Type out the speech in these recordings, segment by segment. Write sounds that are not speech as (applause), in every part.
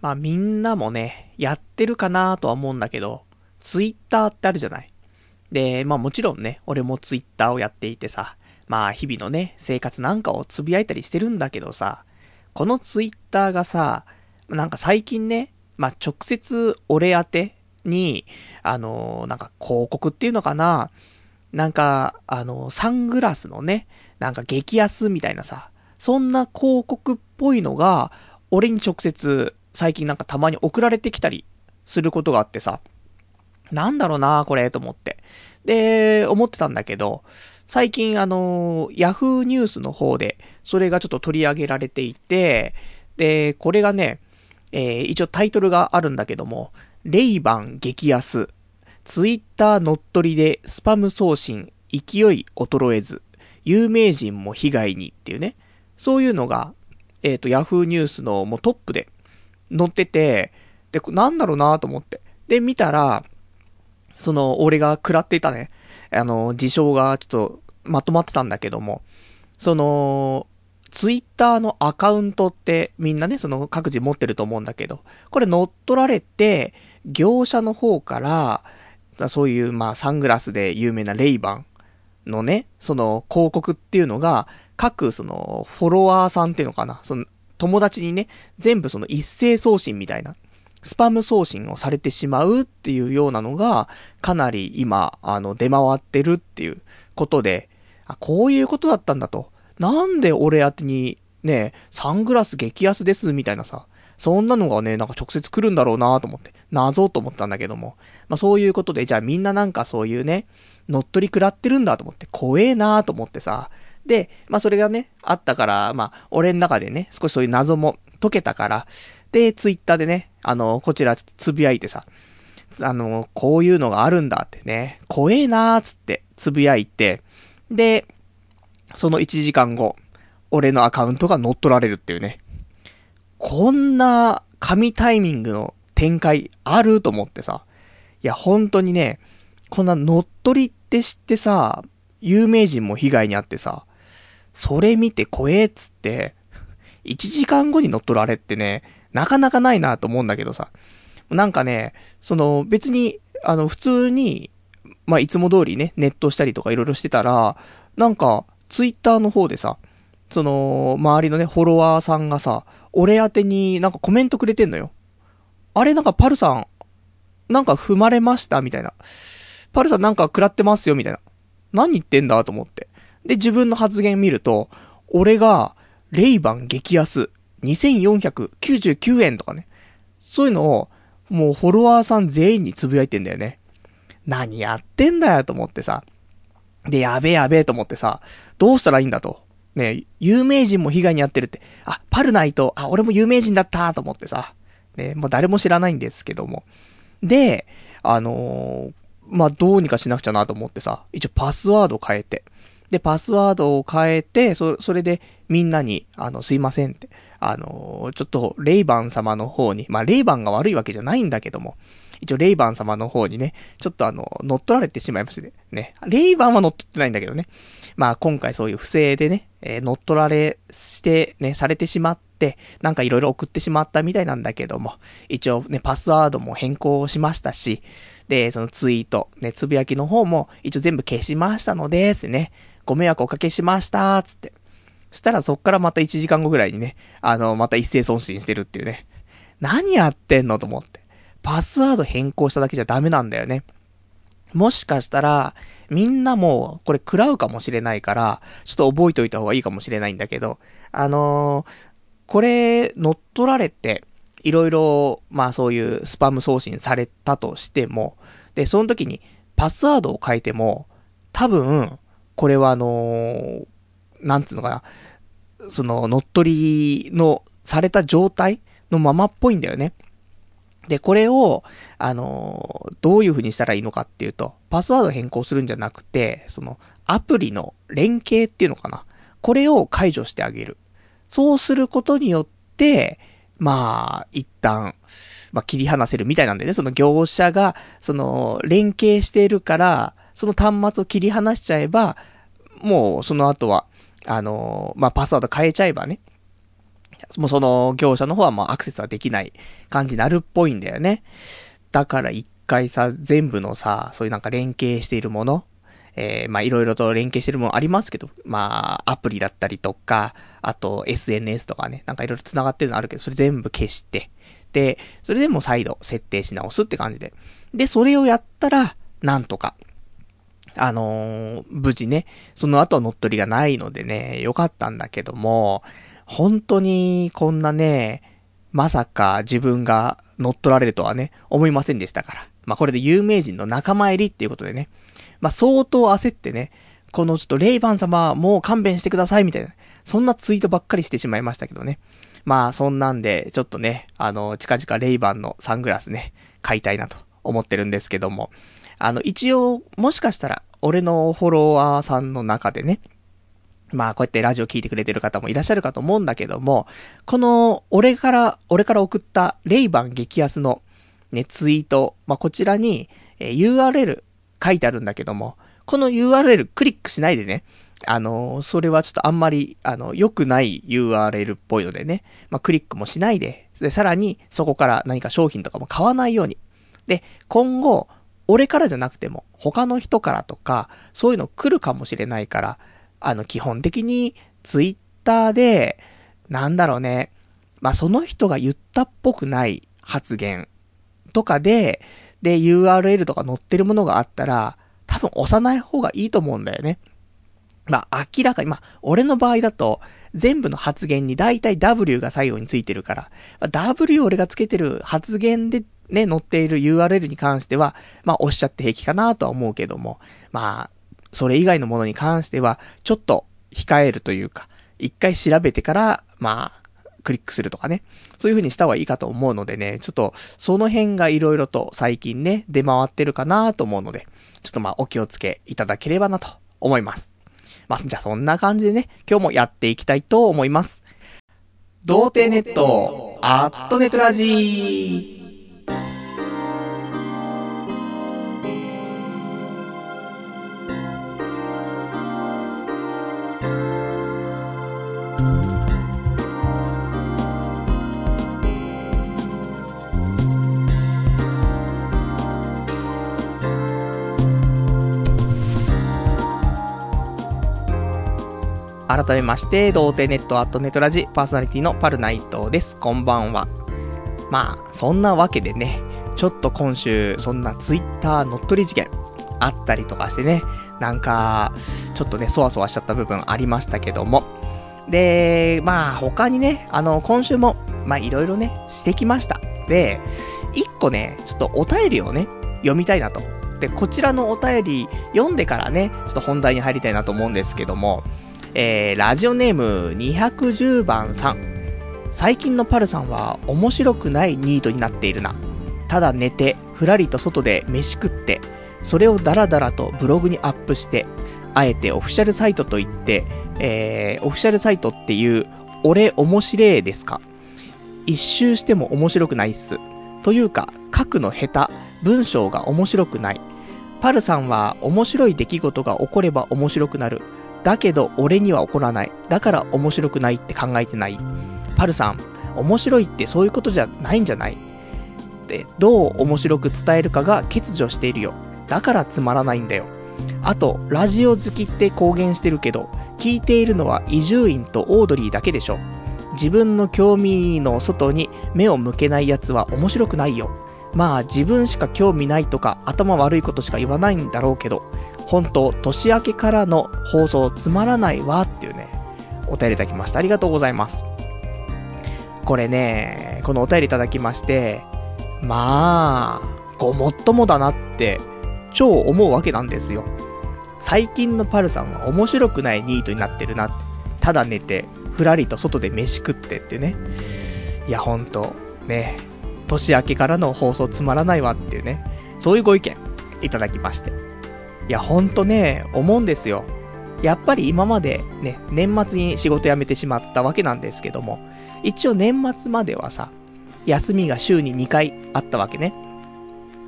まあみんなもね、やってるかなとは思うんだけど、ツイッターってあるじゃない？で、まあもちろんね、俺もツイッターをやっていてさ、まあ日々のね、生活なんかをつぶやいたりしてるんだけどさ、このツイッターがさ、なんか最近ね、まあ直接俺宛てに、あのー、なんか広告っていうのかな、なんか、あのー、サングラスのね、なんか激安みたいなさ、そんな広告っぽいのが、俺に直接最近なんかたまに送られてきたりすることがあってさ、なんだろうなこれ、と思って。で、思ってたんだけど、最近あの、ヤフーニュースの方で、それがちょっと取り上げられていて、で、これがね、えー、一応タイトルがあるんだけども、レイバン激安、ツイッター乗っ取りでスパム送信、勢い衰えず、有名人も被害にっていうね、そういうのが、えっ、ー、と、ヤフーニュースのもうトップで載ってて、で、なんだろうなと思って。で、見たら、その、俺が食らっていたね、あの、事象がちょっとまとまってたんだけども、その、ツイッターのアカウントってみんなね、その各自持ってると思うんだけど、これ乗っ取られて、業者の方から、そういうまあサングラスで有名なレイバンのね、その広告っていうのが、各そのフォロワーさんっていうのかな、その友達にね、全部その一斉送信みたいな、スパム送信をされてしまうっていうようなのが、かなり今、あの、出回ってるっていうことで、あ、こういうことだったんだと。なんで俺宛に、ね、サングラス激安ですみたいなさ、そんなのがね、なんか直接来るんだろうなと思って、謎と思ったんだけども。まあそういうことで、じゃあみんななんかそういうね、乗っ取り食らってるんだと思って、怖えなと思ってさ。で、まあそれがね、あったから、まあ俺の中でね、少しそういう謎も解けたから、で、ツイッターでね、あの、こちらつぶやいてさ、あの、こういうのがあるんだってね、怖えなーつってつぶやいて、で、その1時間後、俺のアカウントが乗っ取られるっていうね。こんな神タイミングの展開あると思ってさ。いや、本当にね、こんな乗っ取りって知ってさ、有名人も被害に遭ってさ、それ見て怖えっつって、1時間後に乗っ取られってね、なかなかないなと思うんだけどさ。なんかね、その別に、あの、普通に、まあ、いつも通りね、ネットしたりとかいろいろしてたら、なんか、ツイッターの方でさ、その、周りのね、フォロワーさんがさ、俺宛てになんかコメントくれてんのよ。あれなんかパルさん、なんか踏まれました？みたいな。パルさんなんか食らってますよ？みたいな。何言ってんだ？と思って。で、自分の発言見ると、俺が、レイバン激安、2499円とかね。そういうのを、もうフォロワーさん全員につぶやいてんだよね。何やってんだよと思ってさ。で、やべえやべえと思ってさ、どうしたらいいんだと。ね、有名人も被害に遭ってるって。あ、パルナイト、あ、俺も有名人だったと思ってさ。ね、もう誰も知らないんですけども。で、あのー、まあ、どうにかしなくちゃなと思ってさ、一応パスワード変えて。で、パスワードを変えて、そ、それでみんなに、あの、すいませんって、あの、ちょっと、レイバン様の方に、まあ、レイバンが悪いわけじゃないんだけども、一応レイバン様の方にね、ちょっとあの、乗っ取られてしまいましてね。レイバンは乗っ取ってないんだけどね。まあ今回そういう不正でね、えー、乗っ取られしてね、されてしまって、なんかいろいろ送ってしまったみたいなんだけども、一応ね、パスワードも変更しましたし、で、そのツイート、ね、つぶやきの方も一応全部消しましたので、すね。ご迷惑おかけしました、つって。したらそっからまた1時間後ぐらいにね、あの、また一斉送信してるっていうね。何やってんのと思って。パスワード変更しただけじゃダメなんだよね。もしかしたら、みんなもこれ食らうかもしれないから、ちょっと覚えておいた方がいいかもしれないんだけど、あのー、これ乗っ取られて、いろいろ、まあそういうスパム送信されたとしても、で、その時にパスワードを変えても、多分、これはあのー、なんつうのかな、その乗っ取りのされた状態のままっぽいんだよね。で、これを、あのどういう風にしたらいいのかっていうと、パスワード変更するんじゃなくて、その、アプリの連携っていうのかな。これを解除してあげる。そうすることによって、まあ、一旦、まあ、切り離せるみたいなんでね、その業者が、その、連携しているから、その端末を切り離しちゃえば、もう、その後は、あのまあ、パスワード変えちゃえばね、もうその業者の方はもうアクセスはできない感じになるっぽいんだよね。だから一回さ、全部のさ、そういうなんか連携しているもの、えー、まあいろいろと連携してるものありますけど、まあアプリだったりとか、あと SNS とかね、なんかいろいろ繋がってるのあるけど、それ全部消して、で、それでも再度設定し直すって感じで。で、それをやったら、なんとか、あのー、無事ね、その後乗っ取りがないのでね、よかったんだけども、本当にこんなね、まさか自分が乗っ取られるとはね、思いませんでしたから。まあ、これで有名人の仲間入りっていうことでね、まあ、相当焦ってね、このちょっとレイバン様もう勘弁してくださいみたいな、そんなツイートばっかりしてしまいましたけどね。まあ、そんなんで、ちょっとね、あの、近々レイバンのサングラスね、買いたいなと思ってるんですけども、あの、一応、もしかしたら、俺のフォロワーさんの中でね、まあ、こうやってラジオ聞いてくれてる方もいらっしゃるかと思うんだけども、この、俺から、俺から送ったレイバン激安のね、ツイート、まあ、こちらに、え、URL 書いてあるんだけども、この URL クリックしないでね、あの、それはちょっとあんまり、あの、良くない URL っぽいのでね、まあ、クリックもしないで、で、さらにそこから何か商品とかも買わないように。で、今後、俺からじゃなくても、他の人からとか、そういうの来るかもしれないから、あの、基本的に、ツイッターで、なんだろうね、まあ、その人が言ったっぽくない発言とかで、で、URL とか載ってるものがあったら、多分押さない方がいいと思うんだよね。まあ、明らかに、まあ、俺の場合だと、全部の発言に大体 W が最後についてるから、W 俺がつけてる発言でね、載っている URL に関しては、まあ、押しゃって平気かなとは思うけども、まあ、それ以外のものに関しては、ちょっと控えるというか、一回調べてから、まあ、クリックするとかね。そういう風にした方がいいかと思うのでね、ちょっと、その辺が色々と最近ね、出回ってるかなと思うので、ちょっとまあ、お気をつけいただければなと思います。まあ、じゃあそんな感じでね、今日もやっていきたいと思います。童貞ネット、アットネトラジー。改めまして、童貞ネットアットネトラジパーソナリティのパルナイトです。こんばんは。まあ、そんなわけでね、ちょっと今週、そんなツイッター乗っ取り事件あったりとかしてね、なんか、ちょっとね、そわそわしちゃった部分ありましたけども。で、まあ、他にね、あの、今週も、まあ、いろいろね、してきました。で、一個ね、ちょっとお便りをね、読みたいなと。で、こちらのお便り読んでからね、ちょっと本題に入りたいなと思うんですけども、えー、ラジオネーム210番さん。最近のパルさんは面白くないニートになっているな。ただ寝て、ふらりと外で飯食って、それをダラダラとブログにアップして、あえてオフィシャルサイトと言って、えー、オフィシャルサイトっていう、俺面白いですか？一周しても面白くないっす。というか、書くの下手、文章が面白くない。パルさんは面白い出来事が起これば面白くなる。だけど俺には起こらない。だから面白くないって考えてない。パルさん、面白いってそういうことじゃないんじゃない？ってどう面白く伝えるかが欠如しているよ。だからつまらないんだよ。あと、ラジオ好きって公言してるけど、聞いているのは伊集院とオードリーだけでしょ。自分の興味の外に目を向けない奴は面白くないよ。まあ自分しか興味ないとか頭悪いことしか言わないんだろうけど、本当年明けからの放送つまらないわっていうね、お便りいただきました。ありがとうございます。これね、このお便りいただきまして、まあ、ごもっともだなって、超思うわけなんですよ。最近のパルさんは面白くないニートになってるなって。ただ寝て、ふらりと外で飯食ってってね。いや、ほんと、ね、年明けからの放送つまらないわっていうね、そういうご意見いただきまして。いや、ほんとね、思うんですよ。やっぱり今までね、年末に仕事辞めてしまったわけなんですけども、一応年末まではさ、休みが週に2回あったわけね。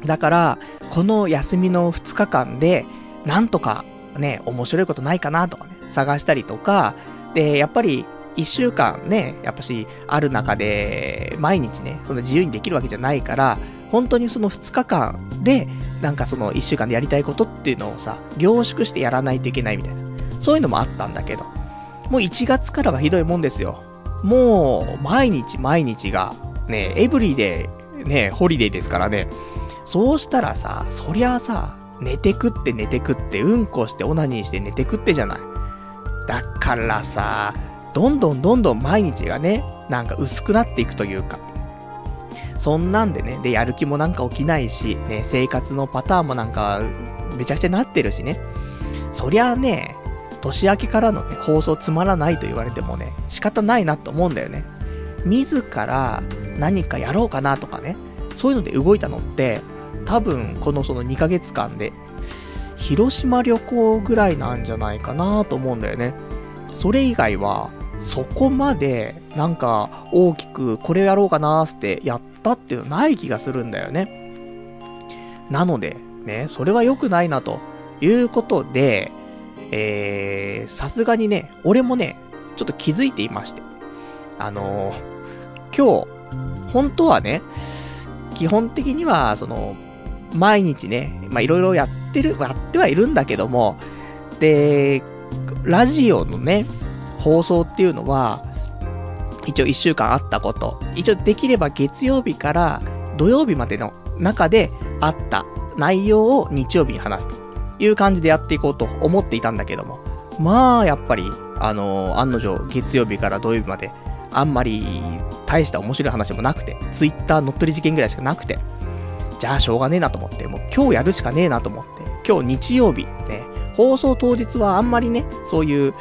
だから、この休みの2日間で、なんとかね、面白いことないかなとかね、探したりとか、で、やっぱり一週間ね、やっぱし、ある中で、毎日ね、そんな自由にできるわけじゃないから、本当にその2日間で、なんかその1週間でやりたいことっていうのをさ、凝縮してやらないといけないみたいな。そういうのもあったんだけど、もう1月からはひどいもんですよ。もう、毎日毎日が、ね、エブリデイ、ね、ホリデーですからね。そうしたらさ、そりゃあさ、寝てくって寝てくって、うんこしてオナニーして寝てくってじゃない。だからさ、どんどんどんどん毎日がね、なんか薄くなっていくというか。そんなんでね、で、やる気もなんか起きないし、ね、生活のパターンもなんか、めちゃくちゃなってるしね。そりゃあね、年明けからのね、放送つまらないと言われてもね、仕方ないなと思うんだよね。自ら何かやろうかなとかね、そういうので動いたのって、多分このその2ヶ月間で、広島旅行ぐらいなんじゃないかなと思うんだよね。それ以外は、そこまで、なんか、大きく、これやろうかなーってやったっていうのない気がするんだよね。なので、ね、それは良くないな、ということで、えー、さすがにね、俺もね、ちょっと気づいていまして。あのー、今日、本当はね、基本的には、その、毎日ね、ま、いろいろやってる、やってはいるんだけども、で、ラジオのね、放送っていうのは、一応一週間あったこと、一応できれば月曜日から土曜日までの中であった内容を日曜日に話すと。いう感じでやっていこうと思っていたんだけども、まあ、やっぱり、あの、案の定月曜日から土曜日まで、あんまり大した面白い話もなくて、ツイッター乗っ取り事件ぐらいしかなくて、じゃあしょうがねえなと思って、もう今日やるしかねえなと思って、今日日曜日、ね、放送当日はあんまりね、そういう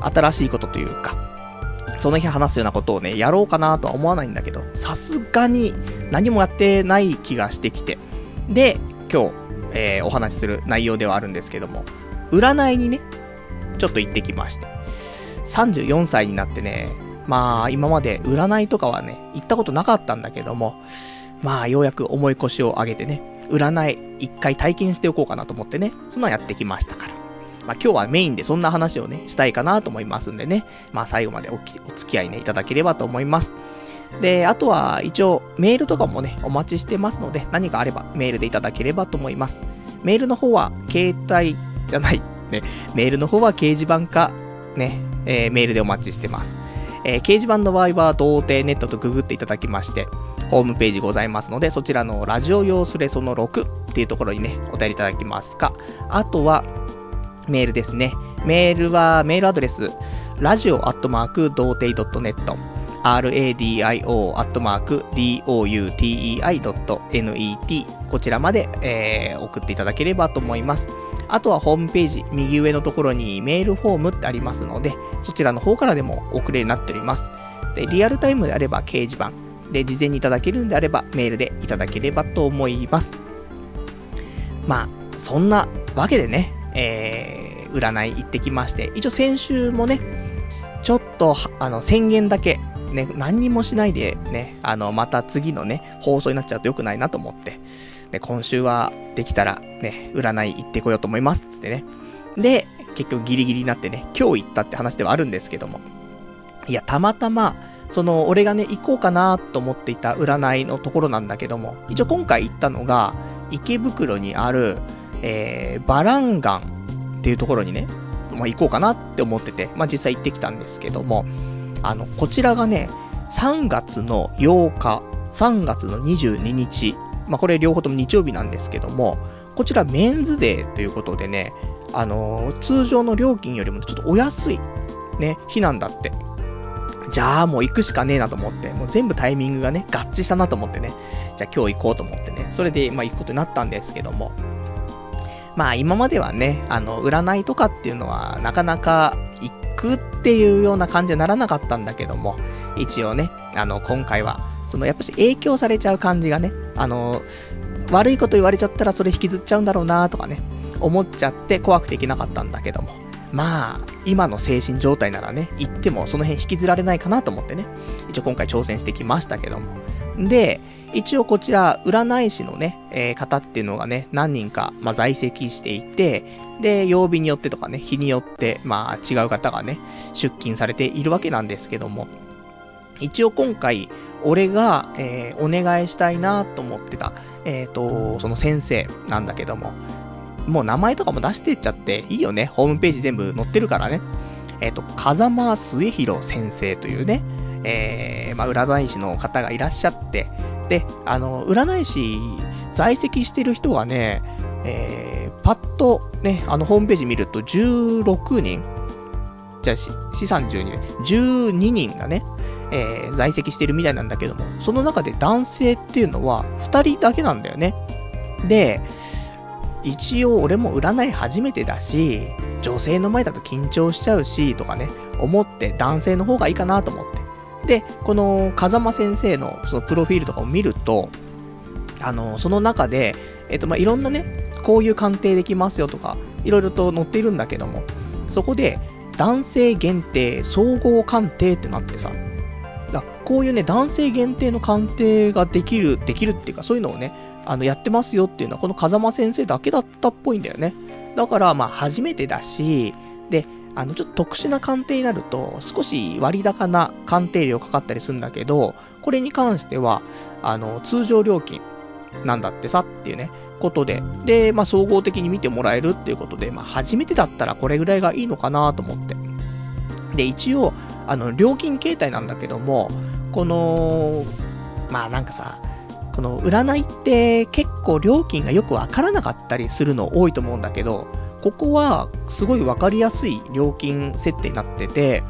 新しいことというか、その日話すようなことをね、やろうかなとは思わないんだけど、さすがに何もやってない気がしてきて、で、今日、えー、お話しする内容ではあるんですけども、占いにね、ちょっと行ってきまして、34歳になってね、まあ、今まで占いとかはね、行ったことなかったんだけども、まあ、ようやく重い腰を上げてね、占い一回体験しておこうかなと思ってね、そんなやってきましたから。まあ、今日はメインでそんな話をね、したいかなと思いますんでね。まあ、最後までおお付き合いね、いただければと思います。で、あとは、一応、メールとかもね、お待ちしてますので、何かあればメールでいただければと思います。メールの方は、携帯じゃない、ね、メールの方は掲示板か、ね、えー、メールでお待ちしてます。えー、掲示板の場合は、童貞ネットとググっていただきまして、ホームページございますので、そちらのラジオ用スレその6っていうところにね、お便りいただきますか。あとは、メールですね。メールは、メールアドレス、ラジオアットマーク、童貞 .net、radio.doutei.net、こちらまで、えー、送っていただければと思います。あとはホームページ、右上のところにメールフォームってありますので、そちらの方からでも送れるようになっております。で、リアルタイムであれば掲示板、で、事前にいただけるんであればメールでいただければと思います。まあ、そんなわけでね、えー、占い行ってきまして、一応先週もね、ちょっと、あの、宣言だけ、ね、何にもしないでね、あの、また次のね、放送になっちゃうと良くないなと思って、で、今週はできたらね、占い行ってこようと思います、つってね。で、結局ギリギリになってね、今日行ったって話ではあるんですけども。いや、たまたま、その、俺がね、行こうかなと思っていた占いのところなんだけども、一応今回行ったのが、池袋にある、えー、バランガンっていうところにね、まあ、行こうかなって思ってて、まあ、実際行ってきたんですけども、あの、こちらがね、3月の8日、3月の22日、まあ、これ両方とも日曜日なんですけども、こちらメンズデーということでね、あのー、通常の料金よりもちょっとお安い、ね、日なんだって。じゃあもう行くしかねえなと思って、もう全部タイミングがね、合致したなと思ってね、じゃあ今日行こうと思ってね、それでまあ行くことになったんですけども、まあ今まではね、あの、占いとかっていうのはなかなか行くっていうような感じにならなかったんだけども、一応ね、あの、今回は、そのやっぱし影響されちゃう感じがね、あの、悪いこと言われちゃったらそれ引きずっちゃうんだろうなとかね、思っちゃって怖くていけなかったんだけども。まあ、今の精神状態ならね、行ってもその辺引きずられないかなと思ってね、一応今回挑戦してきましたけども。で、一応こちら、占い師のね、えー、方っていうのがね、何人か、まあ、在籍していて、で、曜日によってとかね、日によって、まあ、違う方がね、出勤されているわけなんですけども、一応今回、俺が、えー、お願いしたいなと思ってた、えっ、ー、と、その先生なんだけども、もう名前とかも出してっちゃっていいよね。ホームページ全部載ってるからね。えっ、ー、と、風間末広先生というね、えー、まあ、占い師の方がいらっしゃって、で、あの、占い師在籍してる人がね、えー、パッとね、あの、ホームページ見ると16人、じゃあ、資産12で、12人がね、えー、在籍してるみたいなんだけども、その中で男性っていうのは2人だけなんだよね。で、一応俺も占い初めてだし、女性の前だと緊張しちゃうし、とかね、思って男性の方がいいかなと思って。で、この風間先生のそのプロフィールとかを見ると、あの、その中で、えっと、まあ、いろんなね、こういう鑑定できますよとか、いろいろと載っているんだけども、そこで、男性限定総合鑑定ってなってさ、だこういうね、男性限定の鑑定ができる、できるっていうか、そういうのをね、あの、やってますよっていうのは、この風間先生だけだったっぽいんだよね。だから、まあ、初めてだし、で、あの、ちょっと特殊な鑑定になると、少し割高な鑑定料かかったりするんだけど、これに関しては、あの、通常料金なんだってさっていうね、ことで、で、まあ、総合的に見てもらえるっていうことで、まあ、初めてだったらこれぐらいがいいのかなと思って。で、一応、あの、料金形態なんだけども、この、まあなんかさ、この占いって結構料金がよくわからなかったりするの多いと思うんだけど、ここはすごいわかりやすい料金設定になってて、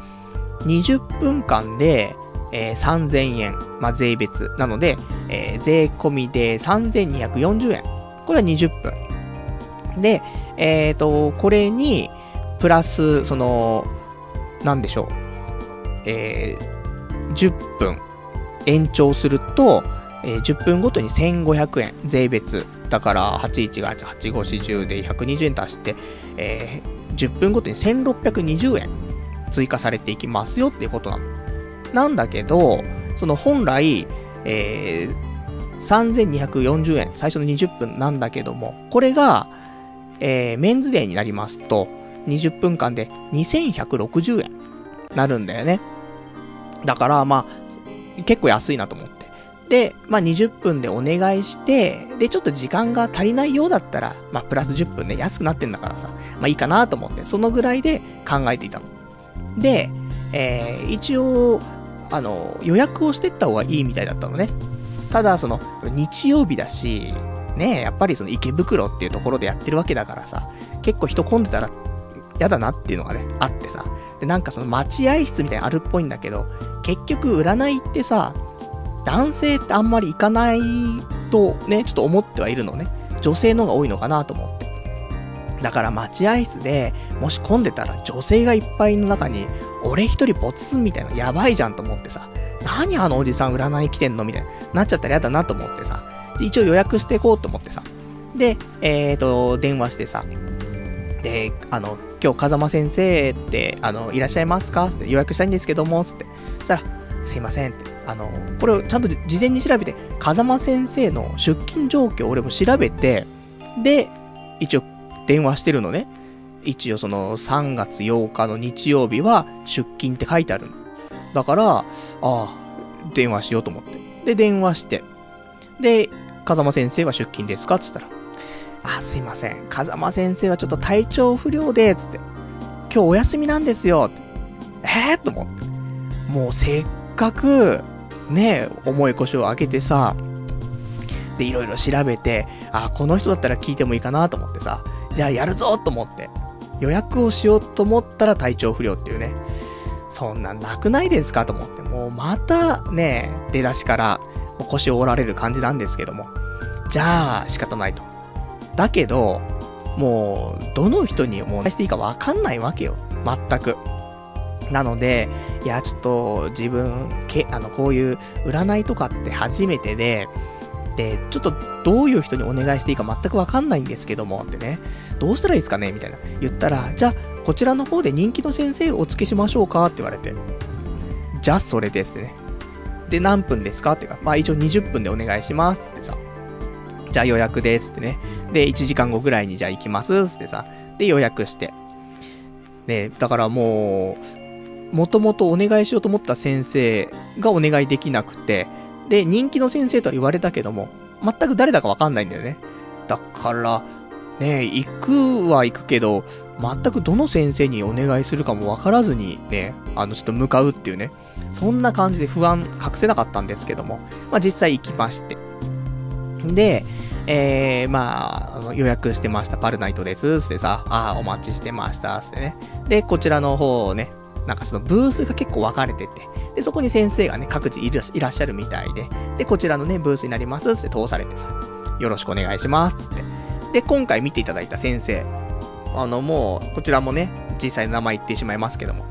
20分間で、えー、3000円、まあ、税別。なので、えー、税込みで3240円。これは20分。で、えっ、ー、と、これに、プラス、その、なんでしょう。えー、10分延長すると、えー、10分ごとに1500円、税別。だから、81が8、8540で120円足して、えー、10分ごとに1620円追加されていきますよっていうことなの。なんだけど、その本来、えー、3240円、最初の20分なんだけども、これが、えー、メンズデーになりますと、20分間で2160円なるんだよね。だから、まあ、結構安いなと思って。で、まあ、20分でお願いして、で、ちょっと時間が足りないようだったら、まあ、プラス10分ね、安くなってんだからさ、まあ、いいかなと思って、そのぐらいで考えていたの。で、えー、一応、あの、予約をしてった方がいいみたいだったのね。ただ、その、日曜日だし、ねやっぱりその池袋っていうところでやってるわけだからさ、結構人混んでたら嫌だなっていうのがね、あってさ。で、なんかその待合室みたいなのあるっぽいんだけど、結局占いってさ、男性ってあんまり行かないとね、ちょっと思ってはいるのね。女性の方が多いのかなと思って。だから待合室で、もし混んでたら女性がいっぱいの中に、俺一人ポツンみたいな、やばいじゃんと思ってさ、何あのおじさん占い来てんのみたいな、なっちゃったら嫌だなと思ってさ、一応予約していこうと思ってさ。で、えーと、電話してさ、で、あの、今日風間先生って、あの、いらっしゃいますか？って予約したいんですけども、つって。そしたら、すいませんって。あの、これをちゃんと事前に調べて、風間先生の出勤状況を俺も調べて、で、一応電話してるのね。一応その3月8日の日曜日は出勤って書いてあるの。だから、ああ、電話しようと思って。で、電話して。で、風間先生は出勤ですか？っつったら、あ、すいません。風間先生はちょっと体調不良で、つって。今日お休みなんですよ。ってえー、と思って。もうせっかく、ね、重い腰を上げてさ、で、いろいろ調べて、あ、この人だったら聞いてもいいかなと思ってさ、じゃあやるぞと思って、予約をしようと思ったら体調不良っていうね。そんなんなくないですかと思って、もうまたね、出だしから腰を折られる感じなんですけども。じゃあ仕方ないと。だけど、もう、どの人にもうしていいかわかんないわけよ。全く。なので、いや、ちょっと自分、け、あの、こういう占いとかって初めてで、で、ちょっとどういう人にお願いしていいか全くわかんないんですけども、ってね、どうしたらいいですかねみたいな。言ったら、じゃあ、こちらの方で人気の先生をお付けしましょうかって言われて。じゃあ、それですってね。で、何分ですか？ってか、まあ一応20分でお願いしますってさ。じゃあ予約ですってね。で、1時間後ぐらいにじゃあ行きますってさ。で、予約して。ね、だからもう、もともとお願いしようと思った先生がお願いできなくて、で、人気の先生とは言われたけども、全く誰だかわかんないんだよね。だから、ね行くは行くけど、全くどの先生にお願いするかもわからずにね、あの、ちょっと向かうっていうね、そんな感じで不安隠せなかったんですけども、まあ実際行きまして。で、えー、まあ、あの予約してました、パルナイトです、ってさ、ああ、お待ちしてました、ってね。で、こちらの方をね、なんかそのブースが結構分かれてて、で、そこに先生がね、各自いらっしゃるみたいで、で、こちらのね、ブースになります、って通されてさ、よろしくお願いします、って。で、今回見ていただいた先生、あの、もう、こちらもね、実際の名前言ってしまいますけども、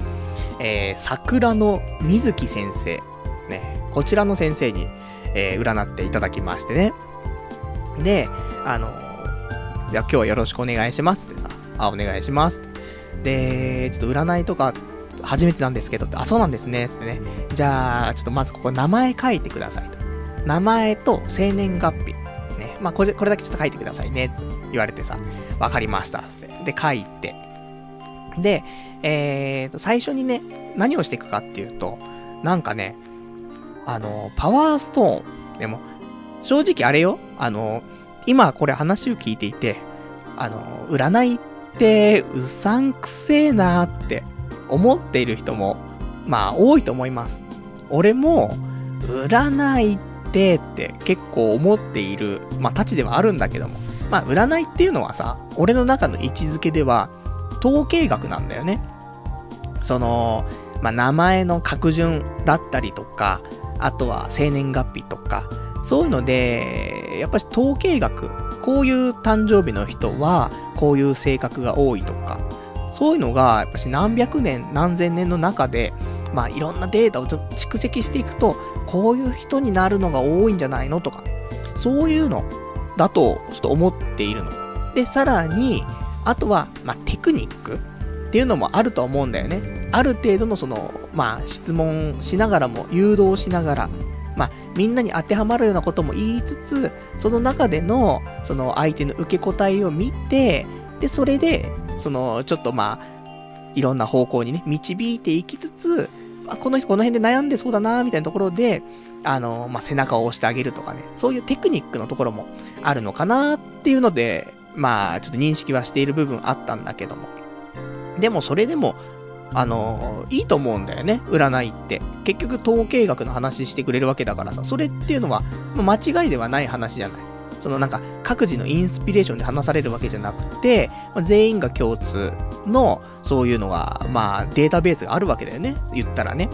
えー、桜の水木先生、ね、こちらの先生に、えー、占っていただきましてね。で、あの、じゃ今日はよろしくお願いしますってさ、あ、お願いしますで、ちょっと占いとか、初めてなんですけど、あ、そうなんですね、つってね。じゃあ、ちょっとまずここ名前書いてくださいと。名前と生年月日。ね。まあ、これ、これだけちょっと書いてくださいね、つ言われてさ、わかりました、つって。で、書いて。で、えーと、最初にね、何をしていくかっていうと、なんかね、あの、パワーストーン。でも、正直あれよ、あの、今これ話を聞いていて、あの、占いってうさんくせえなーって思っている人も、まあ多いと思います。俺も、占いってって結構思っている、まあたちではあるんだけども、まあ占いっていうのはさ、俺の中の位置づけでは、統計学なんだよね。その、まあ名前の格順だったりとか、あとは生年月日とか、そういうので、やっぱり統計学、こういう誕生日の人は、こういう性格が多いとか、そういうのが、やっぱし何百年、何千年の中で、まあいろんなデータを蓄積していくと、こういう人になるのが多いんじゃないのとか。そういうのだと、ちょっと思っているの。で、さらに、あとは、まあテクニックっていうのもあると思うんだよね。ある程度のその、まあ質問しながらも、誘導しながら、まあ、みんなに当てはまるようなことも言いつつ、その中での、その相手の受け答えを見て、で、それで、その、ちょっとまあ、いろんな方向にね、導いていきつつ、あ、この人この辺で悩んでそうだな、みたいなところで、あの、まあ、背中を押してあげるとかね、そういうテクニックのところもあるのかなっていうので、まあ、ちょっと認識はしている部分あったんだけども。でも、それでも、あのいいと思うんだよね、占いって。結局統計学の話してくれるわけだからさ、それっていうのは、間違いではない話じゃない。そのなんか、各自のインスピレーションで話されるわけじゃなくて、ま全員が共通の、そういうのが、まあ、データベースがあるわけだよね。言ったらね。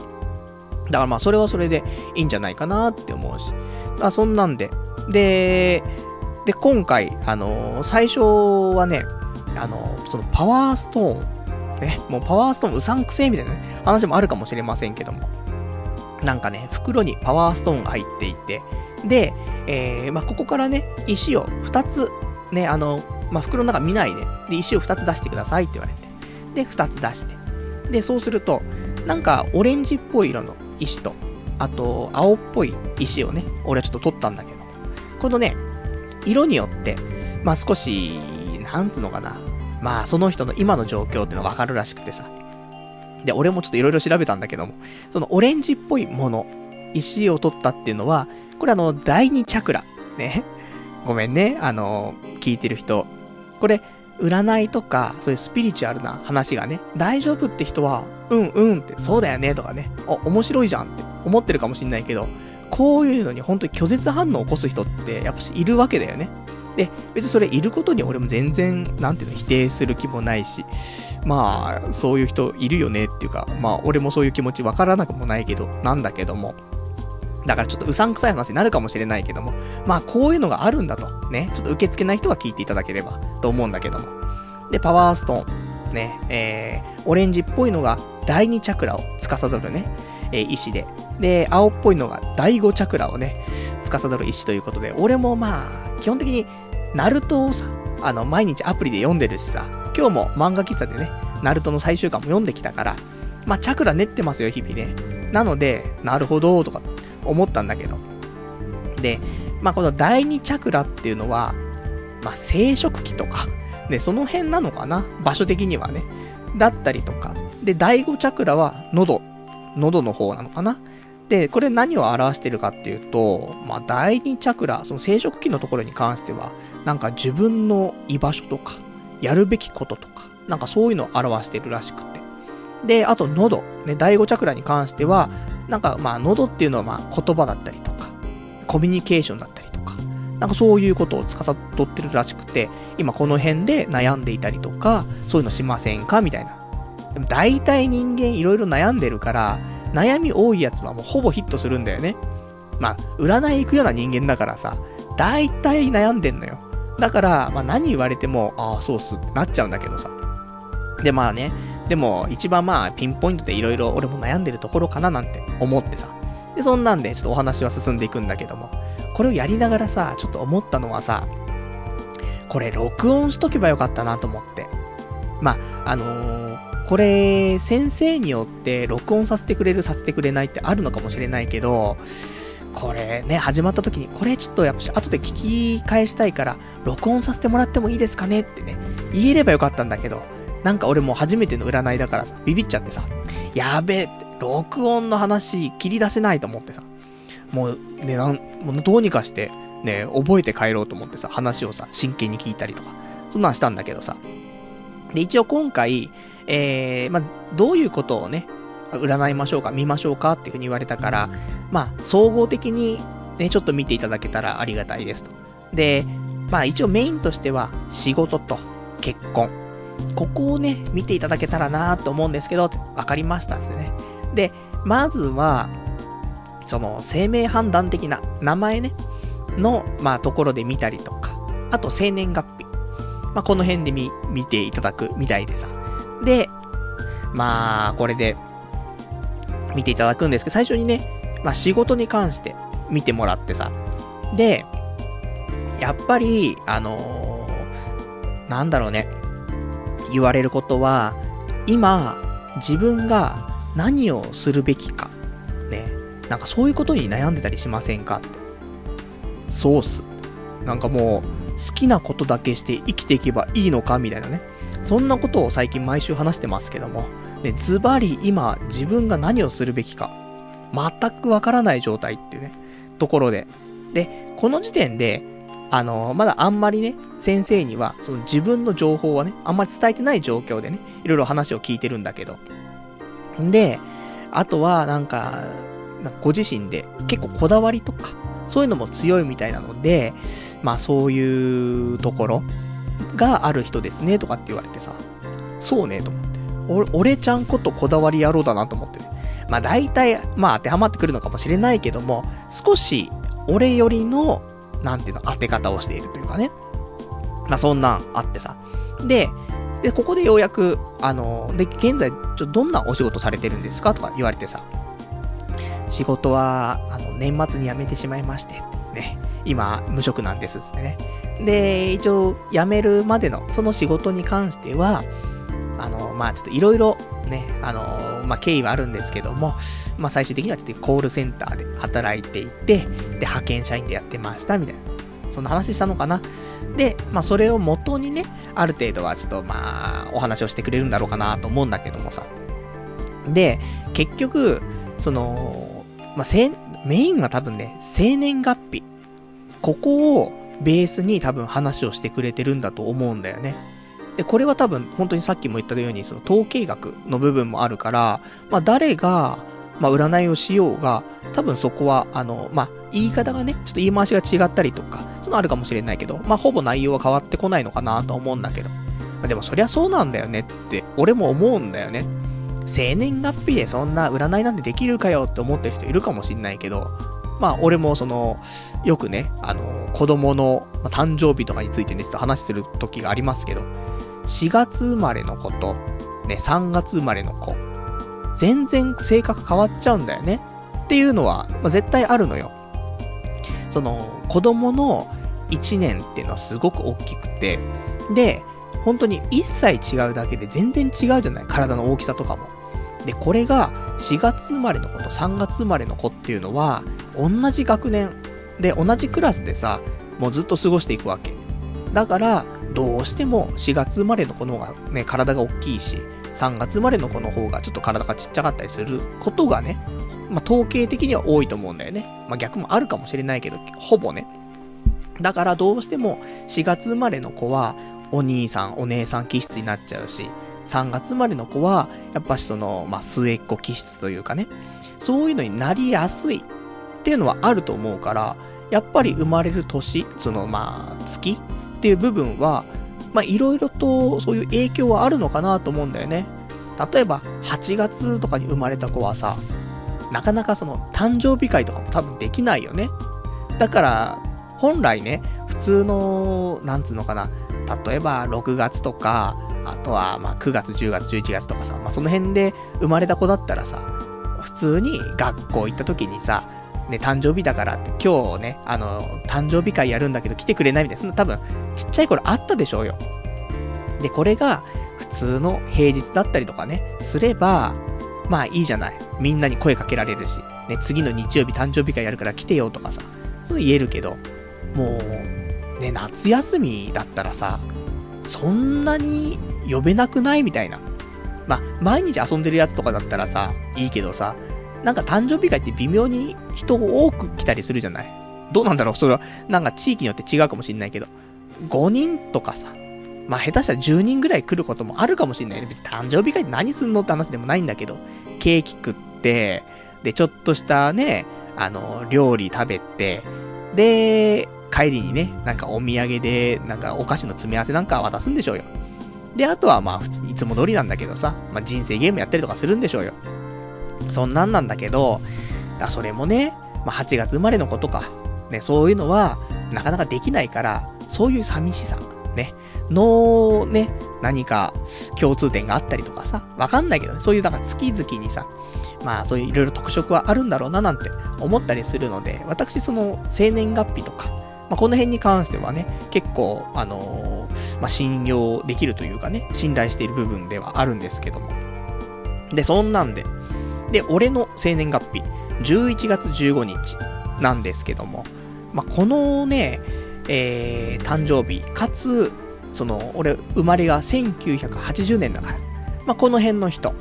だからまあ、それはそれでいいんじゃないかなって思うし。あそんなんで。で、で、今回、あのー、最初はね、あのー、そのパワーストーンね、もうパワーストーンうさんくせえみたいな、ね、話もあるかもしれませんけども。なんかね、袋にパワーストーンが入っていて、で、えー、まあ、ここからね、石を2つ、ね、あの、まあ、袋の中見ないで、で、石を2つ出してくださいって言われて。で、2つ出して。で、そうすると、なんか、オレンジっぽい色の石と、あと、青っぽい石をね、俺はちょっと取ったんだけど、このね、色によって、まあ、少し、なんつうのかな、まあ、その人の今の状況っていうのがわかるらしくてさ。で、俺もちょっといろいろ調べたんだけども、そのオレンジっぽいもの、石を取ったっていうのは、これあの、第二チャクラ。ね。(laughs) ごめんね、あの、聞いてる人。これ、占いとか、そういうスピリチュアルな話がね、大丈夫って人は、うんうんって、そうだよねとかね、あ、面白いじゃんって思ってるかもしんないけど、こういうのに本当に拒絶反応を起こす人って、やっぱいるわけだよね。で、別にそれいることに俺も全然、なんていうの、否定する気もないし、まあ、そういう人いるよねっていうか、まあ、俺もそういう気持ちわからなくもないけど、なんだけども。だからちょっとうさんくさい話になるかもしれないけども、まあ、こういうのがあるんだと。ね、ちょっと受け付けない人は聞いていただければと思うんだけども。で、パワーストーン。ね、えー、オレンジっぽいのが第2チャクラを司るね、えー、石で。で、青っぽいのが第5チャクラをね、司る石ということで、俺もまあ、基本的にナルトをさ、あの、毎日アプリで読んでるしさ、今日も漫画喫茶でね、ナルトの最終巻も読んできたから、まあ、チャクラ練ってますよ、日々ね。なので、なるほど、とか、思ったんだけど。で、まあ、この第二チャクラっていうのは、まあ、生殖器とか、で、その辺なのかな？場所的にはね。だったりとか。で、第五チャクラは喉。喉の方なのかな？で、これ何を表してるかっていうと、まあ、第二チャクラ、その生殖器のところに関しては、なんか自分の居場所とか、やるべきこととか、なんかそういうのを表してるらしくて。で、あと喉。ね、第五チャクラに関しては、なんかまあ喉っていうのはまあ言葉だったりとか、コミュニケーションだったりとか、なんかそういうことを司ってるらしくて、今この辺で悩んでいたりとか、そういうのしませんかみたいな。でも大体人間いろいろ悩んでるから、悩み多いやつはもうほぼヒットするんだよね。まあ、占い行くような人間だからさ、大体悩んでんのよ。だから、まあ何言われても、ああ、そうっすってなっちゃうんだけどさ。で、まあね、でも一番まあピンポイントでいろいろ俺も悩んでるところかななんて思ってさ。で、そんなんでちょっとお話は進んでいくんだけども、これをやりながらさ、ちょっと思ったのはさ、これ録音しとけばよかったなと思って。まあ、あのー、これ、先生によって録音させてくれる、させてくれないってあるのかもしれないけど、これね、始まった時に、これちょっとやっぱ後で聞き返したいから、録音させてもらってもいいですかねってね、言えればよかったんだけど、なんか俺もう初めての占いだからさ、ビビっちゃってさ、やべえって、録音の話切り出せないと思ってさ、もうね、なん、もうどうにかして、ね、覚えて帰ろうと思ってさ、話をさ、真剣に聞いたりとか、そんなんしたんだけどさ。で、一応今回、えー、まあ、どういうことをね、占いましょうか、見ましょうかっていうふうに言われたから、まあ、総合的にね、ちょっと見ていただけたらありがたいですと。で、まあ一応メインとしては、仕事と結婚。ここをね、見ていただけたらなと思うんですけど、わかりましたですね。で、まずは、その、生命判断的な名前ね、の、まあ、ところで見たりとか、あと、生年月日。まあ、この辺で見、見ていただくみたいでさ。で、まあ、これで、見ていただくんですけど、最初にね、まあ、仕事に関して見てもらってさ。で、やっぱり、あのー、なんだろうね。言われることは、今、自分が何をするべきか。ね。なんかそういうことに悩んでたりしませんか？って。そうっす。なんかもう、好きなことだけして生きていけばいいのか？みたいなね。そんなことを最近毎週話してますけども。で、ズバリ今、自分が何をするべきか。全くわからない状態っていうね、ところで。で、この時点で、あの、まだあんまりね、先生には、その自分の情報はね、あんまり伝えてない状況でね、いろいろ話を聞いてるんだけど。んで、あとは、なんか、ご自身で結構こだわりとか、そういうのも強いみたいなので、まあそういうところがある人ですね、とかって言われてさ、そうね、と思って。俺、俺ちゃんことこだわり野郎だなと思ってね。まあ大体、まあ当てはまってくるのかもしれないけども、少し俺よりのなんていうの、当て方をしているというかね。まあ、そんなんあってさ。で、で、ここでようやく、あの、で、現在、ちょっとどんなお仕事されてるんですかとか言われてさ。仕事は、あの、年末に辞めてしまいまして、ね。今、無職なんですってね。で、一応、辞めるまでの、その仕事に関しては、あの、まあちょっといろいろ、ね、あの、まあ経緯はあるんですけども、まあ最終的にはちょっとコールセンターで働いていて、で、派遣社員でやってました、みたいな。そんな話したのかな。で、まあそれを元にね、ある程度はちょっとまあ、お話をしてくれるんだろうかなと思うんだけどもさ。で、結局、その、まあ、せメインは多分ね、生年月日。ここをベースに多分話をしてくれてるんだと思うんだよね。で、これは多分、本当にさっきも言ったように、その統計学の部分もあるから、まあ誰が、まあ、占いをしようが、多分そこは、あの、まあ、言い方がね、ちょっと言い回しが違ったりとか、そのあるかもしれないけど、まあ、ほぼ内容は変わってこないのかなと思うんだけど。まあ、でもそりゃそうなんだよねって、俺も思うんだよね。生年月日でそんな占いなんてできるかよって思ってる人いるかもしんないけど、まあ、俺もその、よくね、あの、子供の誕生日とかについてね、ちょっと話する時がありますけど、4月生まれの子と、ね、3月生まれの子、全然性格変わっちゃうんだよね。っていうのは、まあ、絶対あるのよ。その、子供の1年っていうのはすごく大きくて、で、本当に1歳違うだけで全然違うじゃない体の大きさとかも。で、これが4月生まれの子と3月生まれの子っていうのは、同じ学年で同じクラスでさ、もうずっと過ごしていくわけ。だから、どうしても4月生まれの子の方がね、体が大きいし、3月生まれの子の方がちょっと体がちっちゃかったりすることがね、まあ、統計的には多いと思うんだよね。まあ、逆もあるかもしれないけど、ほぼね。だからどうしても4月生まれの子はお兄さん、お姉さん気質になっちゃうし、3月生まれの子は、やっぱしその、まあ、末っ子気質というかね、そういうのになりやすいっていうのはあると思うから、やっぱり生まれる年、その、まあ、月っていう部分は、まあ、いろいろとそういう影響はあるのかなと思うんだよね。例えば、8月とかに生まれた子はさ、なかなかその、誕生日会とかも多分できないよね。だから、本来ね、普通の、なんつうのかな、例えば6月とか、あとはま9月、10月、11月とかさ、まあその辺で生まれた子だったらさ、普通に学校行った時にさ、ね、誕生日だからって、今日ね、あの、誕生日会やるんだけど来てくれないみたいな、そんな多分、ちっちゃい頃あったでしょうよ。で、これが、普通の平日だったりとかね、すれば、まあいいじゃない。みんなに声かけられるし、ね、次の日曜日誕生日会やるから来てよとかさ、そう言えるけど、もう、ね、夏休みだったらさ、そんなに呼べなくないみたいな。まあ、毎日遊んでるやつとかだったらさ、いいけどさ、なんか誕生日会って微妙に人多く来たりするじゃない？どうなんだろう？それは、なんか地域によって違うかもしんないけど。5人とかさ、まあ下手したら10人ぐらい来ることもあるかもしんないね。別に誕生日会って何すんのって話でもないんだけど、ケーキ食って、で、ちょっとしたね、あの、料理食べて、で、帰りにね、なんかお土産で、なんかお菓子の詰め合わせなんか渡すんでしょうよ。で、あとはまあ普通にいつも通りなんだけどさ、まあ人生ゲームやったりとかするんでしょうよ。そんなんなんだけど、だそれもね、まあ8月生まれの子とか、ね、そういうのは、なかなかできないから、そういう寂しさ、ね、の、ね、何か共通点があったりとかさ、わかんないけどね、そういう、だから月々にさ、まあそういういろいろ特色はあるんだろうななんて思ったりするので、私その生年月日とか、まあ、この辺に関してはね、結構、あのー、まあ、信用できるというかね、信頼している部分ではあるんですけども。で、そんなんで。で、俺の生年月日、11月15日なんですけども、まあ、このね、えー、誕生日、かつ、その、俺、生まれが1980年だから、まあ、この辺の人っ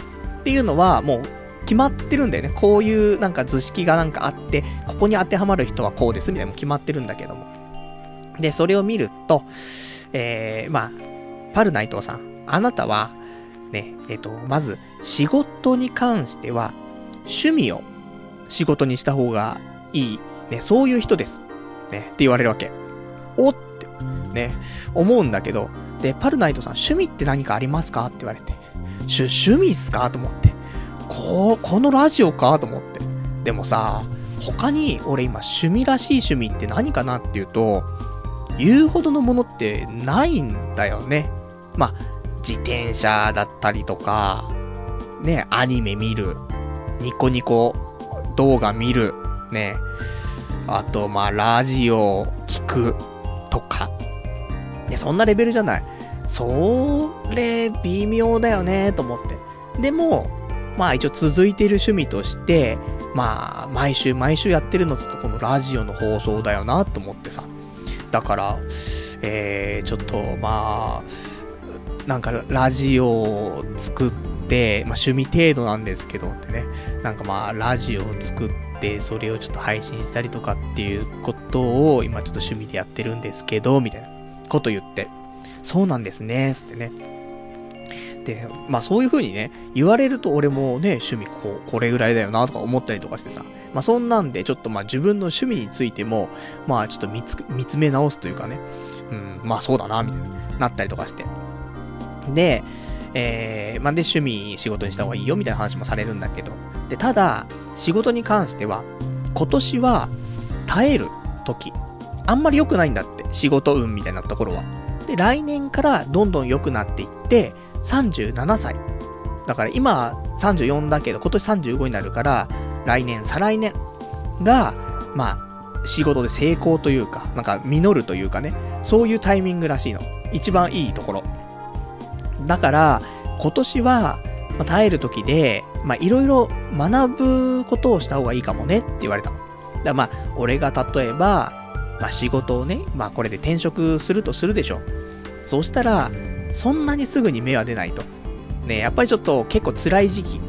ていうのは、もう、決まってるんだよね。こういうなんか図式がなんかあって、ここに当てはまる人はこうですみたいなのも決まってるんだけども。で、それを見ると、えー、まあ、パルナイトさん、あなたは、ね、えっ、ー、と、まず、仕事に関しては、趣味を仕事にした方がいい。ね、そういう人です。ね、って言われるわけ。おって、ね、思うんだけど、で、パルナイトさん、趣味って何かありますか？って言われて、趣、味っすか？と思って。こう、このラジオか？と思って。でもさ、他に俺今趣味らしい趣味って何かなっていうと、言うほどのものってないんだよね。まあ、自転車だったりとか、ね、アニメ見る、ニコニコ動画見る、ね、あと、まあ、ラジオ聞くとか、ね、そんなレベルじゃない。それ、微妙だよね、と思って。でも、まあ一応続いている趣味として、まあ毎週毎週やってるのってこのラジオの放送だよなと思ってさ。だから、えー、ちょっとまあ、なんかラジオを作って、まあ趣味程度なんですけどってね、なんかまあラジオを作って、それをちょっと配信したりとかっていうことを今ちょっと趣味でやってるんですけど、みたいなこと言って、そうなんですね、つってね。で、まあそういう風にね、言われると俺もね、趣味こう、これぐらいだよなとか思ったりとかしてさ、まあそんなんでちょっとまあ自分の趣味についても、まあちょっと見つ、見つめ直すというかね、うん、まあそうだな、みたいな、なったりとかして。で、えー、まあで趣味仕事にした方がいいよみたいな話もされるんだけど、で、ただ、仕事に関しては、今年は耐える時、あんまり良くないんだって、仕事運みたいなところは。で、来年からどんどん良くなっていって、37歳。だから今34だけど、今年35になるから、来年、再来年が、まあ、仕事で成功というか、なんか実るというかね、そういうタイミングらしいの。一番いいところ。だから、今年は、まあ、耐える時で、まあ、いろいろ学ぶことをした方がいいかもねって言われたの。だまあ、俺が例えば、まあ、仕事をね、まあ、これで転職するとするでしょ。そうしたら、そんなにすぐに芽は出ないと。ね、やっぱりちょっと結構辛い時期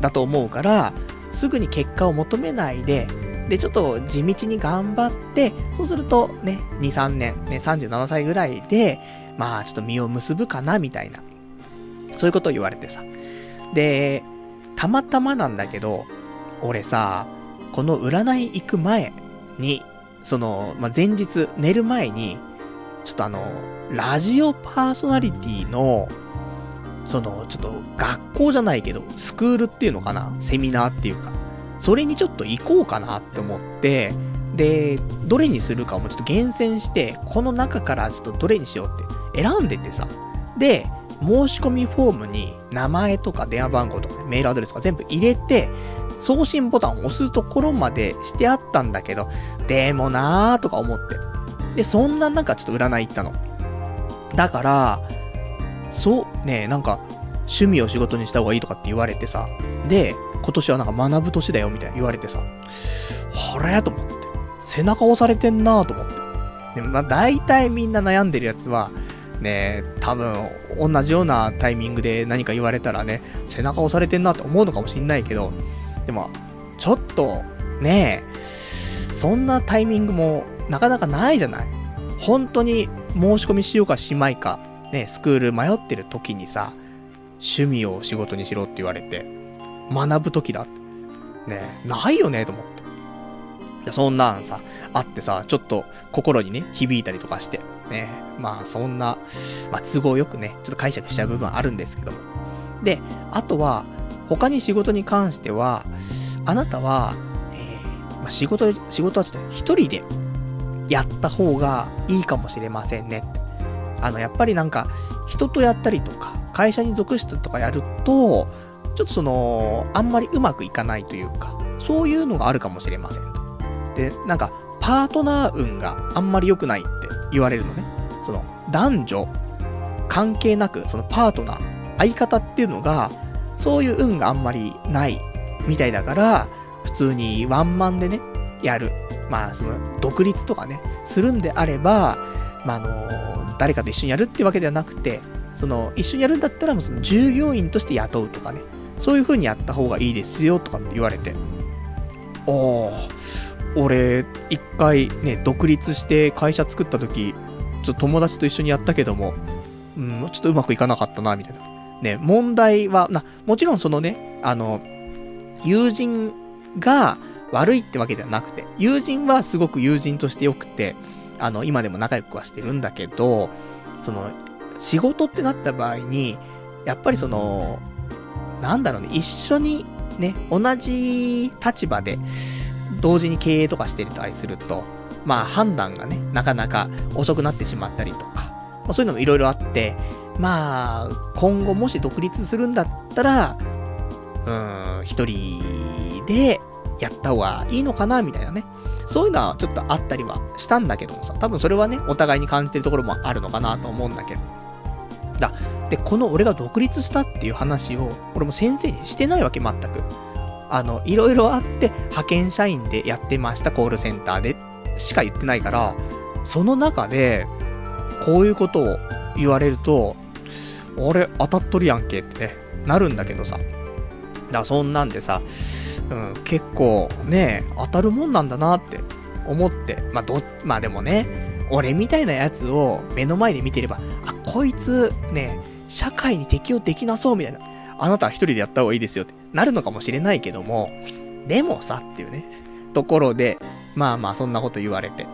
だと思うから、すぐに結果を求めないで、で、ちょっと地道に頑張って、そうするとね、2、3年、ね、37歳ぐらいで、まあちょっと実を結ぶかな、みたいな。そういうことを言われてさ。で、たまたまなんだけど、俺さ、この占い行く前に、その、まあ、前日、寝る前に、ちょっとあの、ラジオパーソナリティの、その、ちょっと学校じゃないけど、スクールっていうのかな？セミナーっていうか。それにちょっと行こうかなって思って、で、どれにするかもちょっと厳選して、この中からちょっとどれにしようって選んでてさ。で、申し込みフォームに名前とか電話番号とか、メールアドレスとか全部入れて、送信ボタンを押すところまでしてあったんだけど、でもなーとか思って。で、そんな中ちょっと占い行ったの。だから、そう、ねなんか、趣味を仕事にした方がいいとかって言われてさ、で、今年はなんか学ぶ年だよみたいな言われてさ、あれ？と思って。背中押されてんなと思って。でもまあ大体みんな悩んでるやつは、ね多分、同じようなタイミングで何か言われたらね、背中押されてんなって思うのかもしんないけど、でも、ちょっと、ねそんなタイミングもなかなかないじゃない？本当に申し込みしようかしまいか、ね、スクール迷ってる時にさ、趣味を仕事にしろって言われて、学ぶ時だって。ね、ないよね、と思って。そんなんさ、あってさ、ちょっと心にね、響いたりとかして、ね、まあそんな、まあ都合よくね、ちょっと解釈しちゃう部分あるんですけども。で、あとは、他に仕事に関しては、あなたは、えー、まあ、仕事、仕事はちょっと一人でやった方がいいかもしれませんね。あの、やっぱりなんか、人とやったりとか、会社に属してとかやると、ちょっとその、あんまりうまくいかないというか、そういうのがあるかもしれません。で、なんか、パートナー運があんまり良くないって言われるのね。その、男女、関係なく、そのパートナー、相方っていうのが、そういう運があんまりないみたいだから、普通にワンマンでね、やる。まあ、その、独立とかね、するんであれば、まあ、あの、誰かと一緒にやるってわけではなくて、その、一緒にやるんだったら、もうその、従業員として雇うとかね、そういう風にやった方がいいですよ、とかって言われて。ああ、俺、一回ね、独立して会社作った時、ちょっと友達と一緒にやったけども、うん、ちょっとうまくいかなかったな、みたいな。ね、問題は、な、もちろんそのね、あの、友人が悪いってわけではなくて、友人はすごく友人として良くて、あの、今でも仲良くはしてるんだけど、その、仕事ってなった場合に、やっぱりその、なんだろうね、一緒にね、同じ立場で、同時に経営とかしてたりすると、まあ判断がね、なかなか遅くなってしまったりとか、まあ、そういうのもいろいろあって、まあ、今後もし独立するんだったら、うーん、一人でやった方がいいのかな、みたいなね。そういうのはちょっとあったりはしたんだけどもさ、多分それはね、お互いに感じてるところもあるのかなと思うんだけど。だ、で、この俺が独立したっていう話を、俺も先生にしてないわけ、全く。あの、いろいろあって、派遣社員でやってました、コールセンターで、しか言ってないから、その中で、こういうことを言われると、俺当たっとるやんけって、なるんだけどさ。だそんなんでさ、うん、結構ね、当たるもんなんだなって思って、まあど、まあでもね、俺みたいなやつを目の前で見てれば、あ、こいつ、ね、社会に適応できなそうみたいな。あなたは一人でやった方がいいですよってなるのかもしれないけども、でもさっていうね、ところで、まあまあそんなこと言われて。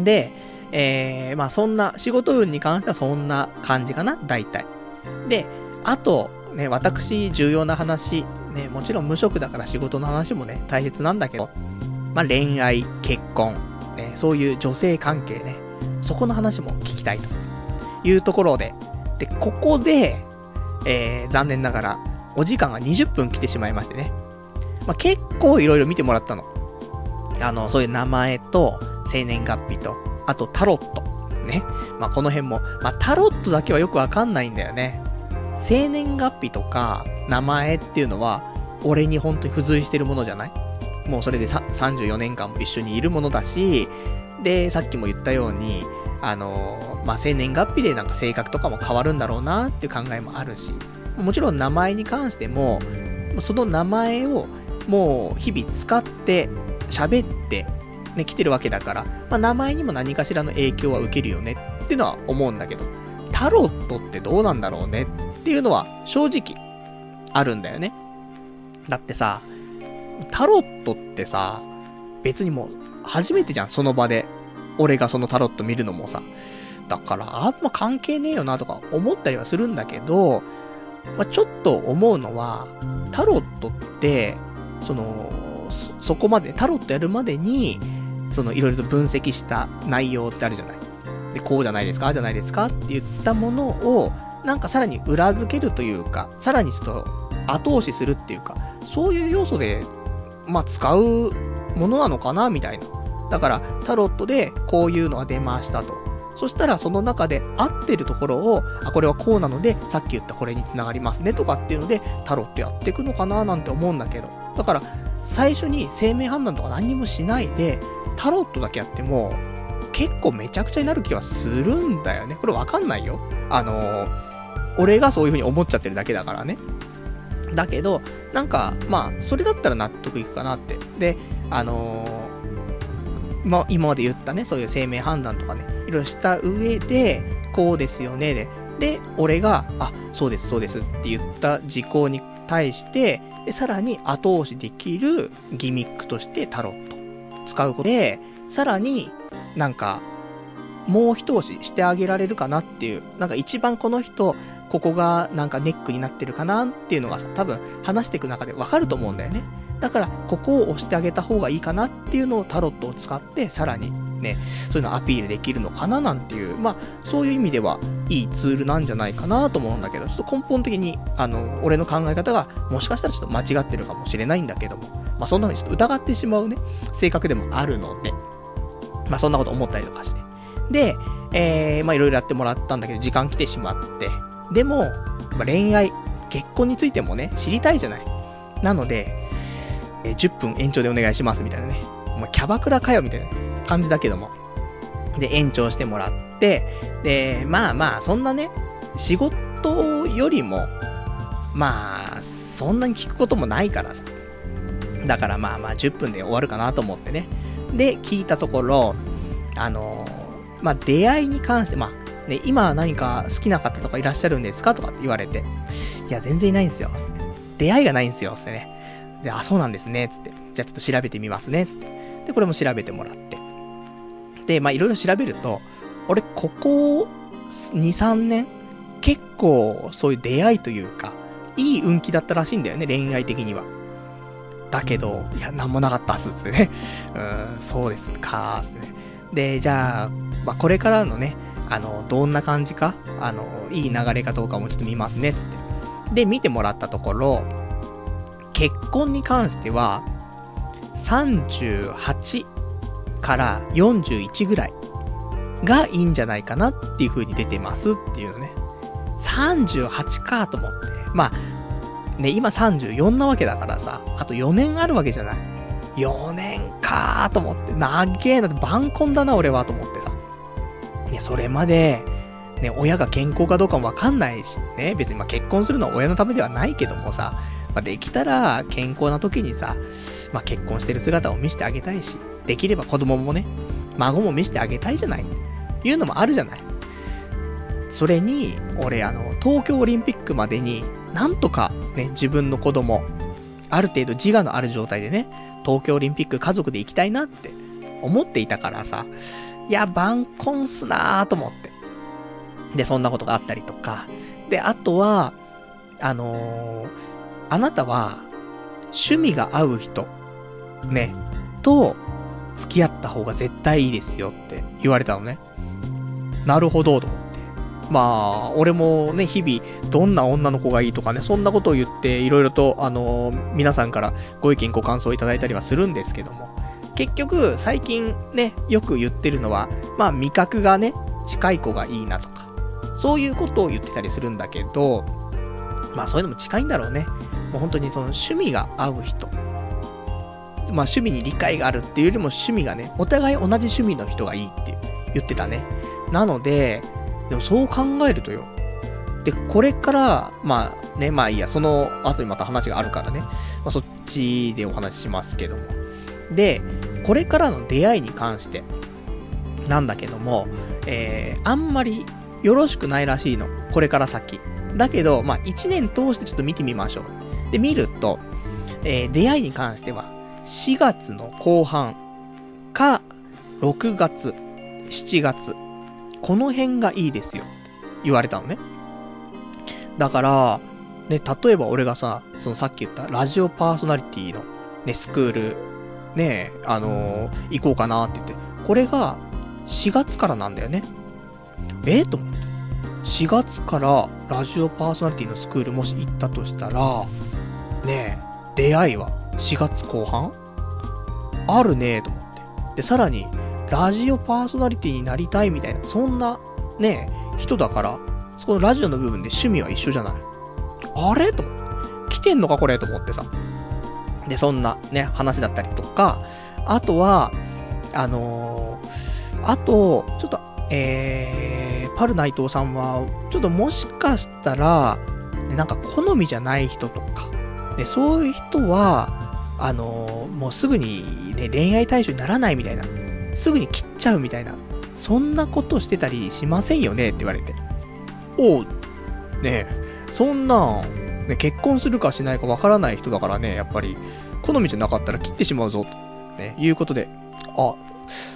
で、えー、まあそんな、仕事運に関してはそんな感じかな、大体。で、あと、ね、私、重要な話、ね、もちろん無職だから仕事の話もね、大切なんだけど、まあ恋愛、結婚、ね、そういう女性関係ね、そこの話も聞きたいというところで、で、ここで、えー、残念ながら、お時間が20分来てしまいましてね。まあ、結構いろいろ見てもらったの。あの、そういう名前と、生年月日と、あとタロット。ね。まあ、この辺も、まあ、タロットだけはよくわかんないんだよね。生年月日とか名前っていうのは、俺に本当に付随してるものじゃない？もうそれで34年間も一緒にいるものだし、で、さっきも言ったように、あのまあ、生年月日でなんか性格とかも変わるんだろうなっていう考えもあるし、もちろん名前に関しても、その名前をもう日々使って喋ってね、来てるわけだから、まあ、名前にも何かしらの影響は受けるよねっていうのは思うんだけど、タロットってどうなんだろうねっていうのは正直あるんだよね。だってさ、タロットってさ、別にもう初めてじゃん、その場で。俺がそのタロット見るのもさ。だからあんま関係ねえよなとか思ったりはするんだけど、まあ、ちょっと思うのは、タロットって、その、そこまで、タロットやるまでに、そのいろいろと分析した内容ってあるじゃない。で、こうじゃないですかじゃないですかって言ったものを、なんかさらに裏付けるというか、さらにちょっと後押しするっていうか、そういう要素で、まあ、使うものなのかなみたいな。だから、タロットでこういうのが出ましたと。そしたらその中で合ってるところを、あ、これはこうなので、さっき言ったこれに繋がりますねとかっていうので、タロットやっていくのかななんて思うんだけど。だから、最初に生命判断とか何にもしないで、タロットだけやっても、結構めちゃくちゃになる気はするんだよね。これわかんないよ。あのー、俺がそういう風に思っちゃってるだけだからね。だけど、なんか、まあ、それだったら納得いくかなって。で、あのー、ま、今まで言ったね、そういう生命判断とかね、いろいろした上で、こうですよね、で、で、俺が、あ、そうです、そうですって言った事項に対して、でさらに後押しできるギミックとしてタロット使うことで、さらになんか、もう一押ししてあげられるかなっていう、なんか一番この人、ここがなんかネックになってるかなっていうのがさ、多分話していく中でわかると思うんだよね。だから、ここを押してあげた方がいいかなっていうのをタロットを使って、さらにね、そういうのアピールできるのかななんていう、まあ、そういう意味ではいいツールなんじゃないかなと思うんだけど、ちょっと根本的に、あの、俺の考え方が、もしかしたらちょっと間違ってるかもしれないんだけども、まあ、そんな風にちょっと疑ってしまうね、性格でもあるので、まあ、そんなこと思ったりとかして。で、えー、まあ、いろいろやってもらったんだけど、時間来てしまって、でも、まあ、恋愛、結婚についてもね、知りたいじゃない。なので、えー、10分延長でお願いします、みたいなね。お前キャバクラかよ、みたいな感じだけども。で、延長してもらって、で、まあまあ、そんなね、仕事よりも、まあ、そんなに聞くこともないからさ。だからまあまあ10分で終わるかなと思ってね。で、聞いたところ、あのー、まあ出会いに関して、まあ、ね、今何か好きな方とかいらっしゃるんですかとかって言われて、いや、全然いないんですよ。出会いがないんですよ。ってね。で、あ、そうなんですね。つって。じゃあちょっと調べてみますね。つって。で、これも調べてもらって。で、まあいろいろ調べると、俺、ここ2、3年、結構そういう出会いというか、いい運気だったらしいんだよね、恋愛的には。だけど、いや、なんもなかったっす、つってね。(laughs) うん、そうですか、つってね。で、じゃあ、まあ、これからのね、あの、どんな感じか、あの、いい流れかどうかもちょっと見ますね、つって。で、見てもらったところ、結婚に関しては、38から41ぐらいがいいんじゃないかなっていう風に出てますっていうのね。38かと思って。まあ、ね、今34なわけだからさ、あと4年あるわけじゃない。4年かと思って、なげーなって、晩婚だな、俺は、と思ってさ。ね、それまで、ね、親が健康かどうかもわかんないし、ね、別にまあ結婚するのは親のためではないけどもさ、まあ、できたら健康な時にさ、まあ結婚してる姿を見せてあげたいし、できれば子供もね、孫も見せてあげたいじゃない。いうのもあるじゃない。それに、俺あの、東京オリンピックまでに、なんとかね、自分の子供、ある程度自我のある状態でね、東京オリンピック家族で行きたいなって思っていたからさ、いや、晩婚すなーと思って。で、そんなことがあったりとか。で、あとは、あのー、あなたは、趣味が合う人、ね、と、付き合った方が絶対いいですよって言われたのね。なるほど、と思って。まあ、俺もね、日々、どんな女の子がいいとかね、そんなことを言って、いろいろと、あのー、皆さんからご意見ご感想いただいたりはするんですけども、結局、最近ね、よく言ってるのは、まあ、味覚がね、近い子がいいなとか、そういうことを言ってたりするんだけど、まあそういうのも近いんだろうね。もう本当にその趣味が合う人。まあ趣味に理解があるっていうよりも趣味がね、お互い同じ趣味の人がいいって言ってたね。なので、でもそう考えるとよ。で、これから、まあね、まあいいや、その後にまた話があるからね。まあそっちでお話ししますけども。で、これからの出会いに関して、なんだけども、えー、あんまりよろしくないらしいの。これから先。だけど、まあ、1年通してちょっと見てみましょう。で、見ると、えー、出会いに関しては、4月の後半か、6月、7月、この辺がいいですよ。言われたのね。だから、ね、例えば俺がさ、そのさっき言ったラジオパーソナリティの、ね、スクール、ね、あのー、行こうかなって言って、これが4月からなんだよね。えと思って。4月からラジオパーソナリティのスクールもし行ったとしたら、ねえ、出会いは4月後半？あるねえと思って。で、さらに、ラジオパーソナリティになりたいみたいな、そんな、ねえ、人だから、そこのラジオの部分で趣味は一緒じゃない。あれ？と思って。来てんのかこれ？と思ってさ。で、そんなね、話だったりとか、あとは、あのー、あと、ちょっと、えー、パル内藤さんは、ちょっともしかしたら、ね、なんか好みじゃない人とか、で、そういう人は、あのー、もうすぐにね、恋愛対象にならないみたいな、すぐに切っちゃうみたいな、そんなことしてたりしませんよね？って言われて。おう、ねそんな、ね、結婚するかしないかわからない人だからね、やっぱり、好みじゃなかったら切ってしまうぞ、と、ね、いうことで、あ、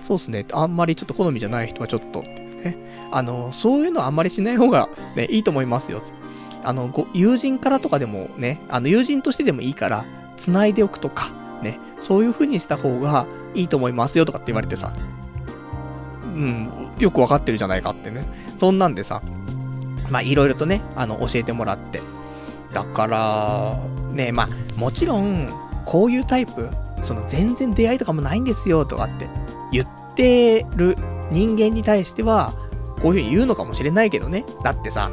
そうっすね、あんまりちょっと好みじゃない人はちょっと、ね、あの、そういうのあんまりしない方が、ね、いいと思いますよ。あの、ご、友人からとかでもね、あの、友人としてでもいいから、繋いでおくとか、ね、そういう風にした方がいいと思いますよとかって言われてさ、うん、よくわかってるじゃないかってね。そんなんでさ、まあ、いろいろとね、あの、教えてもらって。だから、ね、まあ、もちろん、こういうタイプ、その全然出会いとかもないんですよとかって言ってる人間に対しては、こういう風に言うのかもしれないけどね。だってさ、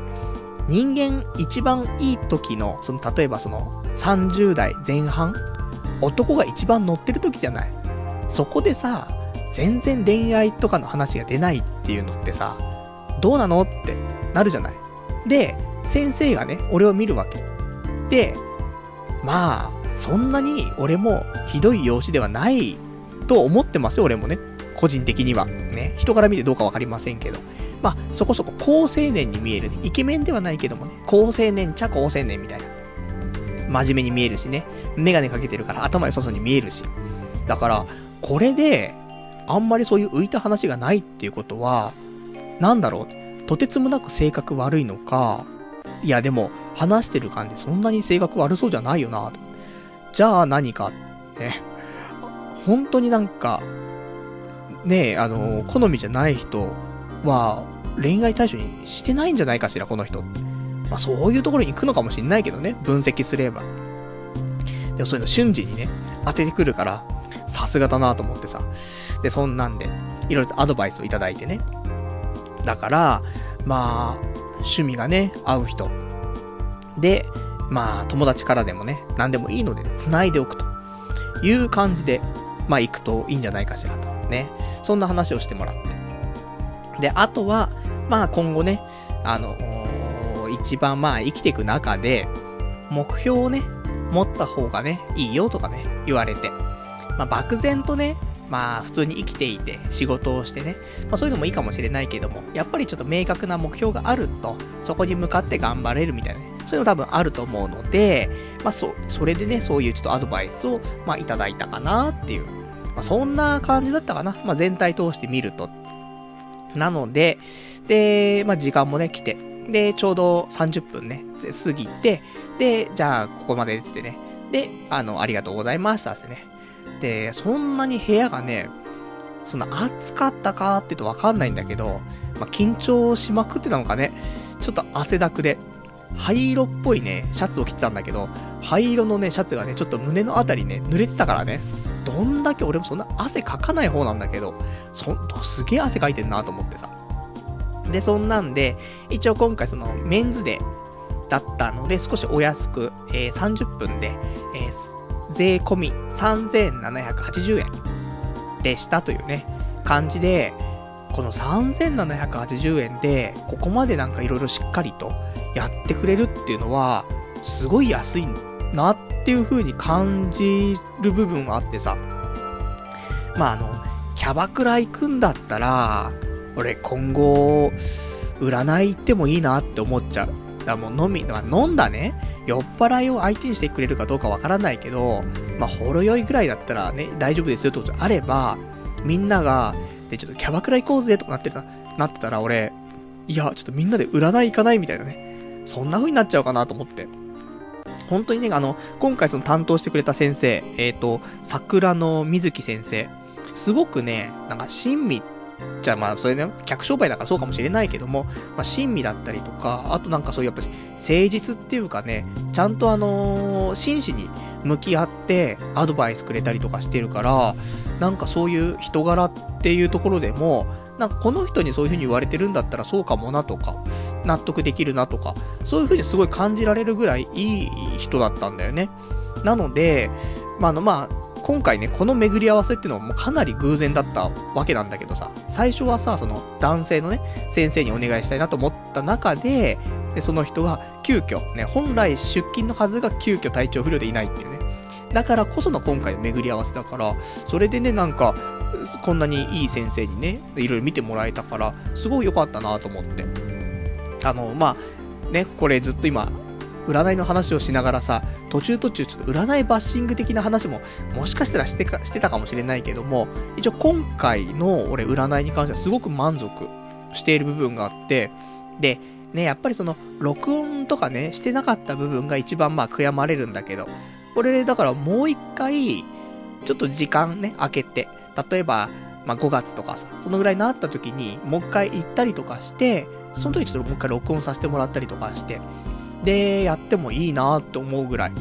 人間一番いい時の、その例えばその30代前半男が一番乗ってる時じゃない。そこでさ、全然恋愛とかの話が出ないっていうのってさ、どうなのってなるじゃない。で、先生がね、俺を見るわけ。で、まあ、そんなに俺もひどい容姿ではないと思ってますよ、俺もね。個人的には。ね。人から見てどうかわかりませんけど。まあ、そこそこ高青年に見えるね。イケメンではないけどもね。高青年ちゃ高青年みたいな。真面目に見えるしね。メガネかけてるから頭良さそうに見えるし。だから、これで、あんまりそういう浮いた話がないっていうことは、なんだろう。とてつもなく性格悪いのか、いやでも、話してる感じそんなに性格悪そうじゃないよな。じゃあ何か、ね。本当になんか、ねえ、あの、好みじゃない人は、恋愛対象にしてないんじゃないかしら、この人。まあ、そういうところに行くのかもしんないけどね、分析すれば。でもそういうの瞬時にね、当ててくるから、さすがだなと思ってさ。で、そんなんで、いろいろとアドバイスをいただいてね。だから、まあ、趣味がね、合う人。で、まあ、友達からでもね、何でもいいので、繋いでおくという感じで、まあ、行くといいんじゃないかしらと。ね。そんな話をしてもらって。で、あとは、まあ、今後ね、あの、一番まあ、生きていく中で、目標をね、持った方がね、いいよとかね、言われて。まあ、漠然とね、まあ、普通に生きていて、仕事をしてね、まあ、そういうのもいいかもしれないけども、やっぱりちょっと明確な目標があると、そこに向かって頑張れるみたいなね、そういうの多分あると思うので、まあ、そ、それでね、そういうちょっとアドバイスを、まあ、いただいたかなっていう。まあ、そんな感じだったかな。まあ、全体通して見ると。なので、で、まあ、時間もね、来て、で、ちょうど30分ね、過ぎて、で、じゃあ、ここまでですってね。で、あの、ありがとうございましたってね。で、そんなに部屋がね、そんな暑かったかって言うとわかんないんだけど、まあ、緊張しまくってたのかね、ちょっと汗だくで、灰色っぽいね、シャツを着てたんだけど、灰色のね、シャツがね、ちょっと胸のあたりね、濡れてたからね、どんだけ俺もそんな汗かかない方なんだけど、そんと、すげえ汗かいてんなと思ってさ。で、そんなんで、一応今回その、メンズで、だったので、少しお安く、えー、30分で、えー、税込み3780円でしたというね、感じで、この3780円で、ここまでなんかいろいろしっかりとやってくれるっていうのは、すごい安いんなっていう風に感じる部分はあってさ。まああの、キャバクラ行くんだったら、俺今後、占い行ってもいいなって思っちゃう。だからもう飲み、飲んだね、酔っ払いを相手にしてくれるかどうかわからないけど、まあ、ほろ酔いぐらいだったらね、大丈夫ですよってことであれば、みんなが、で、ちょっとキャバクラ行こうぜとかなってた、なってたら俺、いや、ちょっとみんなで占い行かないみたいなね。そんな風になっちゃうかなと思って。本当にね、あの、今回その担当してくれた先生、えっ、ー、と、桜の水木先生、すごくね、なんか親身じゃあまあ、それね、客商売だからそうかもしれないけども、まあ、親身だったりとか、あとなんかそういうやっぱり誠実っていうかね、ちゃんとあのー、真摯に向き合ってアドバイスくれたりとかしてるから、なんかそういう人柄っていうところでも、なんかこの人にそういう風に言われてるんだったらそうかもなとか、納得できるなとか、そういう風にすごい感じられるぐらいいい人だったんだよね。なので、まあ、あの、まあ、今回ね、この巡り合わせっていうのはもうかなり偶然だったわけなんだけどさ、最初はさ、その男性のね、先生にお願いしたいなと思った中で、でその人が急遽、ね、本来出勤のはずが急遽体調不良でいないっていうね。だからこその今回の巡り合わせだから、それでね、なんか、こんなにいい先生にね、いろいろ見てもらえたから、すごい良かったなと思って。あの、まあ、ね、これずっと今、占いの話をしながらさ、途中途中ちょっと占いバッシング的な話も、もしかしたらしてか、してたかもしれないけども、一応今回の俺占いに関してはすごく満足している部分があって、で、ね、やっぱりその、録音とかね、してなかった部分が一番まあ悔やまれるんだけど、これだからもう一回、ちょっと時間ね、空けて、例えば、まあ5月とかさ、そのぐらいになった時に、もう一回行ったりとかして、その時ちょっともう一回録音させてもらったりとかして、で、やってもいいなって思うぐらい。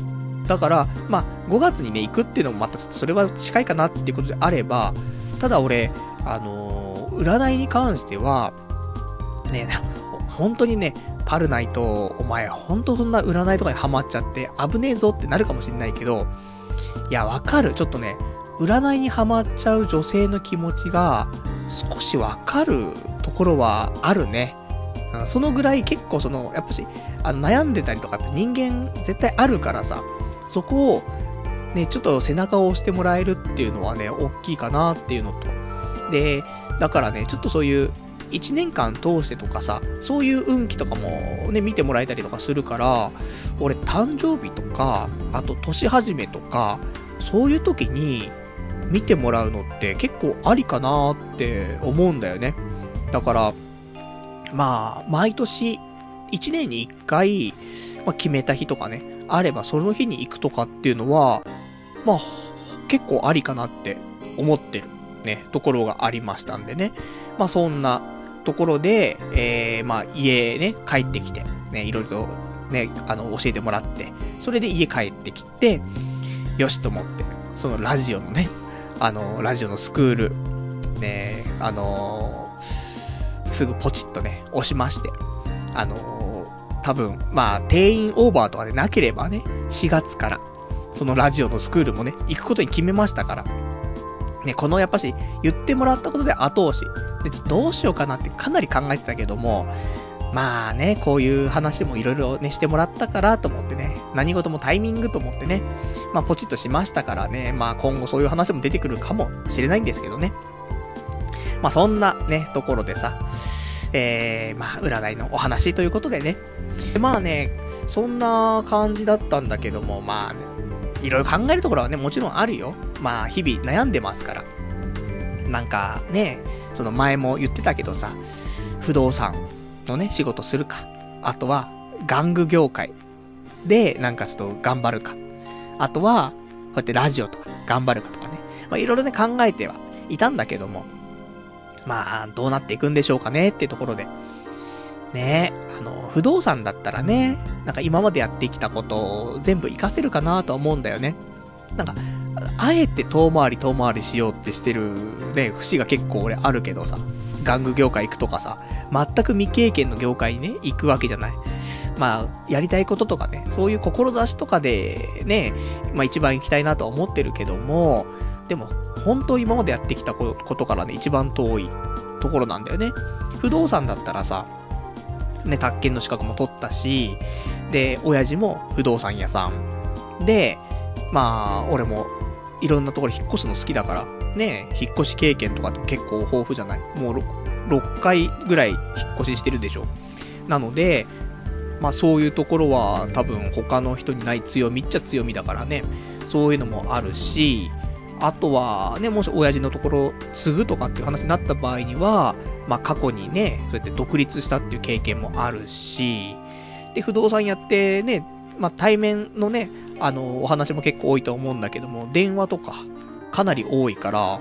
だから、まあ、5月にね、行くっていうのもまたちょっとそれは近いかなっていうことであれば、ただ俺、あのー、占いに関しては、ね、本当にね、パルナイト、お前、本当そんな占いとかにハマっちゃって、危ねえぞってなるかもしれないけど、いや、わかる。ちょっとね、占いにハマっちゃう女性の気持ちが、少しわかるところはあるね。そのぐらい結構その、やっぱし、あの悩んでたりとか、人間絶対あるからさ、そこを、ね、ちょっと背中を押してもらえるっていうのはね、大きいかなっていうのと。で、だからね、ちょっとそういう、1年間通してとかさ、そういう運気とかもね、見てもらえたりとかするから、俺誕生日とか、あと年始めとか、そういう時に見てもらうのって結構ありかなって思うんだよね。だから、まあ、毎年、1年に1回、まあ、決めた日とかね、あればその日に行くとかっていうのは、まあ、結構ありかなって思ってるね、ところがありましたんでね。まあそんなところで、えー、まあ家ね、帰ってきて、ね、いろいろとね、あの、教えてもらって、それで家帰ってきて、よしと思って、そのラジオのね、あの、ラジオのスクール、ね、あのすぐポチッとね、押しまして。あのー、多分、まあ、定員オーバーとかでなければね、4月から、そのラジオのスクールもね、行くことに決めましたから。ね、このやっぱし、言ってもらったことで後押し。で、ちょっとどうしようかなってかなり考えてたけども、まあね、こういう話もいろいろね、してもらったからと思ってね、何事もタイミングと思ってね、まあポチッとしましたからね、まあ今後そういう話も出てくるかもしれないんですけどね。まあそんなね、ところでさ、えー、まあ占いのお話ということでね。でまあね、そんな感じだったんだけども、まあ、ね、いろいろ考えるところはね、もちろんあるよ。まあ日々悩んでますから。なんかね、その前も言ってたけどさ、不動産のね、仕事するか。あとは、玩具業界で、なんかちょっと頑張るか。あとは、こうやってラジオとか頑張るかとかね。まあいろいろね、考えてはいたんだけども、まあ、どうなっていくんでしょうかねっていうところで。ねあの、不動産だったらね、なんか今までやってきたことを全部活かせるかなとは思うんだよね。なんか、あえて遠回り遠回りしようってしてるね、節が結構俺あるけどさ、玩具業界行くとかさ、全く未経験の業界にね、行くわけじゃない。まあ、やりたいこととかね、そういう志とかで、ね、まあ一番行きたいなとは思ってるけども、でも、本当今までやってきたことからね、一番遠いところなんだよね。不動産だったらさ、ね、宅建の資格も取ったし、で、親父も不動産屋さん。で、まあ、俺もいろんなところ引っ越すの好きだから、ね、引っ越し経験とかって結構豊富じゃない？もう 6, 6回ぐらい引っ越ししてるでしょ。なので、まあそういうところは多分他の人にない強みっちゃ強みだからね、そういうのもあるし、あとはね、もし親父のところ継ぐとかっていう話になった場合には、まあ過去にね、そうやって独立したっていう経験もあるし、で、不動産やってね、まあ対面のね、あの、お話も結構多いと思うんだけども、電話とかかなり多いから、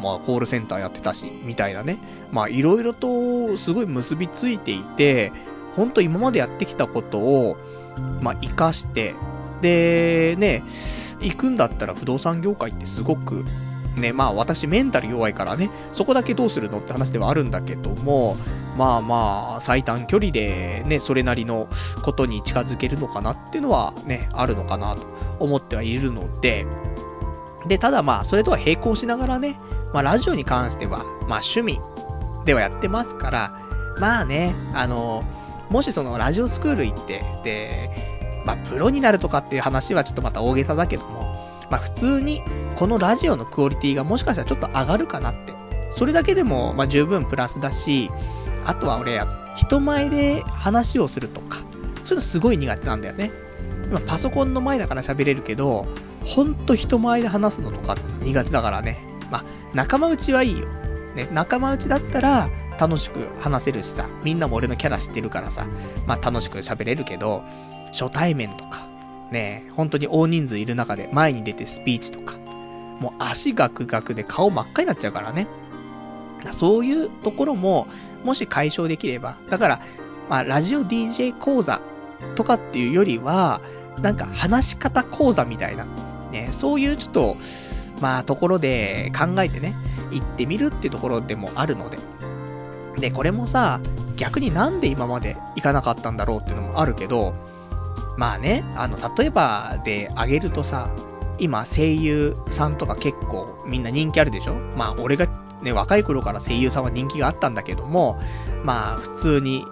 まあコールセンターやってたし、みたいなね。まあいろいろとすごい結びついていて、ほんと今までやってきたことを、まあ活かして、で、ね、行くんだったら不動産業界ってすごく、ね、まあ私メンタル弱いからね、そこだけどうするのって話ではあるんだけども、まあまあ、最短距離でね、それなりのことに近づけるのかなっていうのはね、あるのかなと思ってはいるので、で、ただまあ、それとは並行しながらね、まあラジオに関しては、まあ趣味ではやってますから、まあね、あの、もしそのラジオスクール行って、で、まあ、プロになるとかっていう話はちょっとまた大げさだけども、まあ、普通に、このラジオのクオリティがもしかしたらちょっと上がるかなって。それだけでも、まあ、十分プラスだし、あとは俺、人前で話をするとか、そういうのすごい苦手なんだよね。ま、パソコンの前だから喋れるけど、ほんと人前で話すのとか苦手だからね。まあ、仲間内はいいよ。ね、仲間内だったら楽しく話せるしさ、みんなも俺のキャラ知ってるからさ、まあ楽しく喋れるけど、初対面とか、ね、本当に大人数いる中で前に出てスピーチとか、もう足ガクガクで顔真っ赤になっちゃうからね。そういうところも、もし解消できれば、だから、まあ、ラジオ DJ 講座とかっていうよりは、なんか話し方講座みたいな、ね、そういうちょっと、まあ、ところで考えてね、行ってみるっていうところでもあるので。で、これもさ、逆になんで今まで行かなかったんだろうっていうのもあるけど、まあね、あの、例えばであげるとさ、今声優さんとか結構みんな人気あるでしょ？まあ俺がね、若い頃から声優さんは人気があったんだけども、まあ普通に、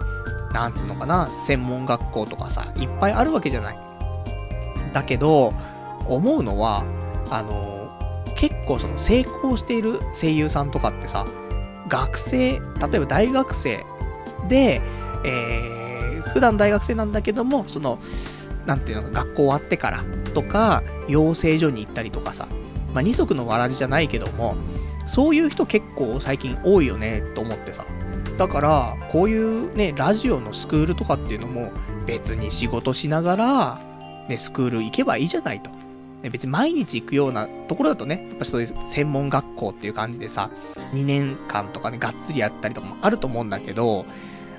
なんつうのかな、専門学校とかさ、いっぱいあるわけじゃない。だけど、思うのは、あの、結構その成功している声優さんとかってさ、学生、例えば大学生で、えー、普段大学生なんだけども、その、なんていうの、学校終わってからとか、養成所に行ったりとかさ、まあ、二足のわらじじゃないけども、そういう人結構最近多いよね、と思ってさ。だから、こういうね、ラジオのスクールとかっていうのも、別に仕事しながら、ね、スクール行けばいいじゃないと。ね、別に毎日行くようなところだとね、やっぱそういう専門学校っていう感じでさ、2年間とかね、がっつりやったりとかもあると思うんだけど、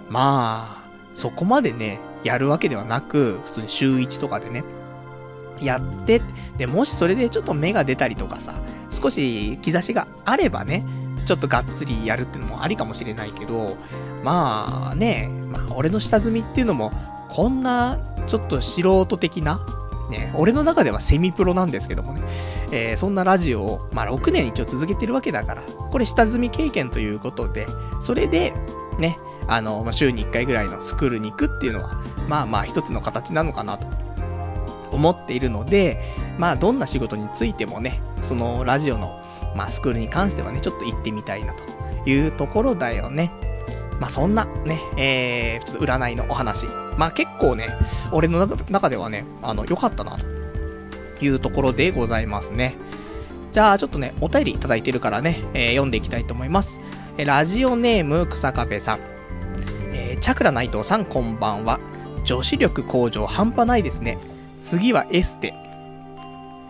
まあ、そこまでね、やるわけではなく、普通に週1とかでね、やって、で、もしそれでちょっと芽が出たりとかさ、少し兆しがあればね、ちょっとがっつりやるっていうのもありかもしれないけど、まあね、まあ俺の下積みっていうのも、こんな、ちょっと素人的な、ね、俺の中ではセミプロなんですけどもね、えー、そんなラジオを、まあ6年一応続けてるわけだから、これ下積み経験ということで、それで、ね、あの、まあ、週に1回ぐらいのスクールに行くっていうのは、まあまあ一つの形なのかなと。思っているので、まあどんな仕事についてもね、そのラジオの、まあスクールに関してはね、ちょっと行ってみたいなというところだよね。まあそんなね、えー、ちょっと占いのお話。まあ結構ね、俺の中ではね、あの、良かったなというところでございますね。じゃあちょっとね、お便りいただいてるからね、えー、読んでいきたいと思います。えラジオネーム草壁さん。えー、チャクラ内藤さんこんばんは。女子力向上半端ないですね。次はエステ。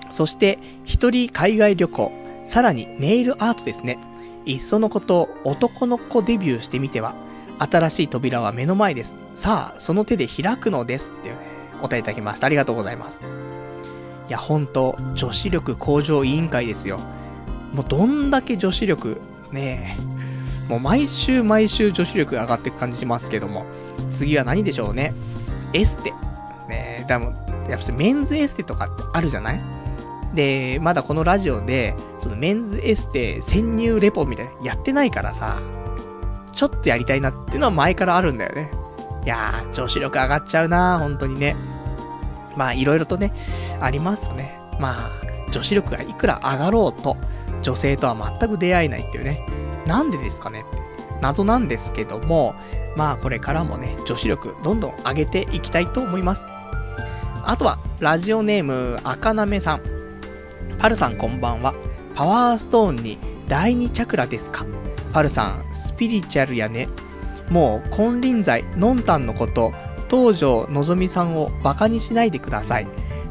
そして、一人海外旅行。さらにネイルアートですね。いっそのこと、男の子デビューしてみては？新しい扉は目の前です。さあ、その手で開くのです。っていうね、お便りいただきました。ありがとうございます。いや、ほんと、女子力向上委員会ですよ。もうどんだけ女子力、ねえ、もう毎週毎週女子力上がっていく感じしますけども、次は何でしょうね？エステ。ねでも、やっぱメンズエステとかってあるじゃない？で、まだこのラジオで、そのメンズエステ潜入レポみたいなやってないからさ、ちょっとやりたいなっていうのは前からあるんだよね。いやー、女子力上がっちゃうな本当にね。まあ、いろいろとね、ありますね。まあ、女子力がいくら上がろうと、女性とは全く出会えないっていうね。なんでですかね謎なんですけども、まあこれからもね、女子力どんどん上げていきたいと思います。あとは、ラジオネーム、赤なめさん。パルさんこんばんは。パワーストーンに第二チャクラですか？パルさん、スピリチュアルやね。もう、金輪際、ノンタンのこと、東条のぞみさんをバカにしないでください。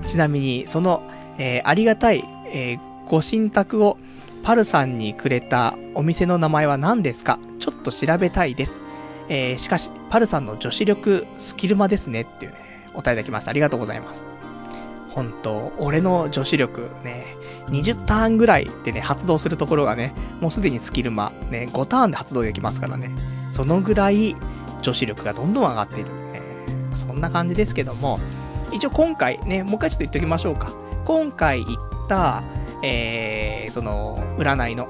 ちなみに、その、えー、ありがたい、えー、ご神託をパルさんにくれたお店の名前は何ですか？ちょっと調べたいです。えー、しかし、パルさんの女子力スキルマですねっていうね、お答えいただきました。ありがとうございます。本当俺の女子力ね、20ターンぐらいでね、発動するところがね、もうすでにスキルマ、ね、5ターンで発動できますからね。そのぐらい女子力がどんどん上がっている。ね、そんな感じですけども、一応今回ね、もう一回ちょっと言っておきましょうか。今回行った、えー、その、占いの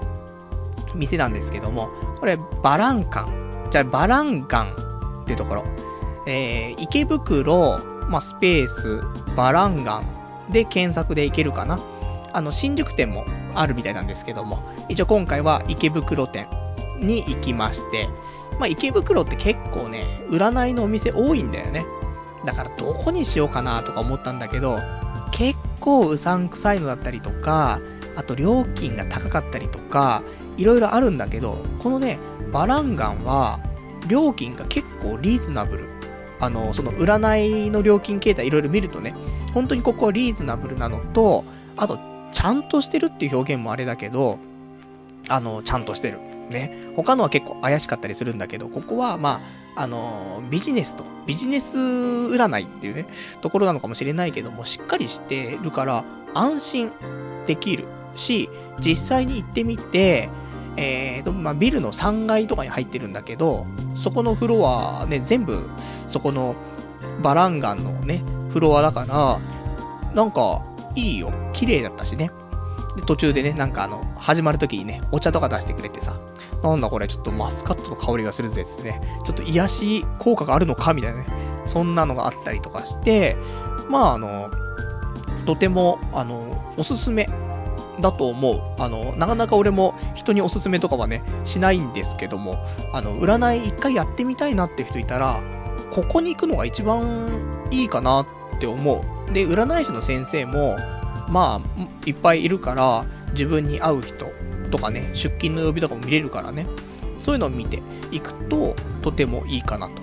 店なんですけども、これ、バランカン。じゃあ、バランガンってところ。えー、池袋、まあ、スペース、バランガンで検索でいけるかな。あの、新宿店もあるみたいなんですけども、一応今回は池袋店に行きまして、まあ、池袋って結構ね、占いのお店多いんだよね。だからどこにしようかなとか思ったんだけど、結構うさんくさいのだったりとか、あと料金が高かったりとか、いろいろあるんだけど、このね、バランガンは、料金が結構リーズナブル。あの、その占いの料金形態いろいろ見るとね、本当にここはリーズナブルなのと、あと、ちゃんとしてるっていう表現もあれだけど、あの、ちゃんとしてる。ね。他のは結構怪しかったりするんだけど、ここは、まあ、あの、ビジネスと、ビジネス占いっていうね、ところなのかもしれないけども、しっかりしてるから、安心できるし、実際に行ってみて、えーと、まあ、ビルの3階とかに入ってるんだけど、そこのフロアね、全部、そこのバランガンのね、フロアだから、なんか、いいよ。綺麗だったしね。で、途中でね、なんかあの、始まる時にね、お茶とか出してくれてさ、なんだこれ、ちょっとマスカットの香りがするぜっ、つってね、ちょっと癒し効果があるのかみたいなね、そんなのがあったりとかして、まああの、とても、あの、おすすめだと思う。あの、なかなか俺も人におすすめとかはね、しないんですけども、あの、占い一回やってみたいなって人いたら、ここに行くのが一番いいかなっって思う。で、占い師の先生も、まあ、いっぱいいるから、自分に合う人とかね、出勤の曜日とかも見れるからね、そういうのを見ていくと、とてもいいかなと。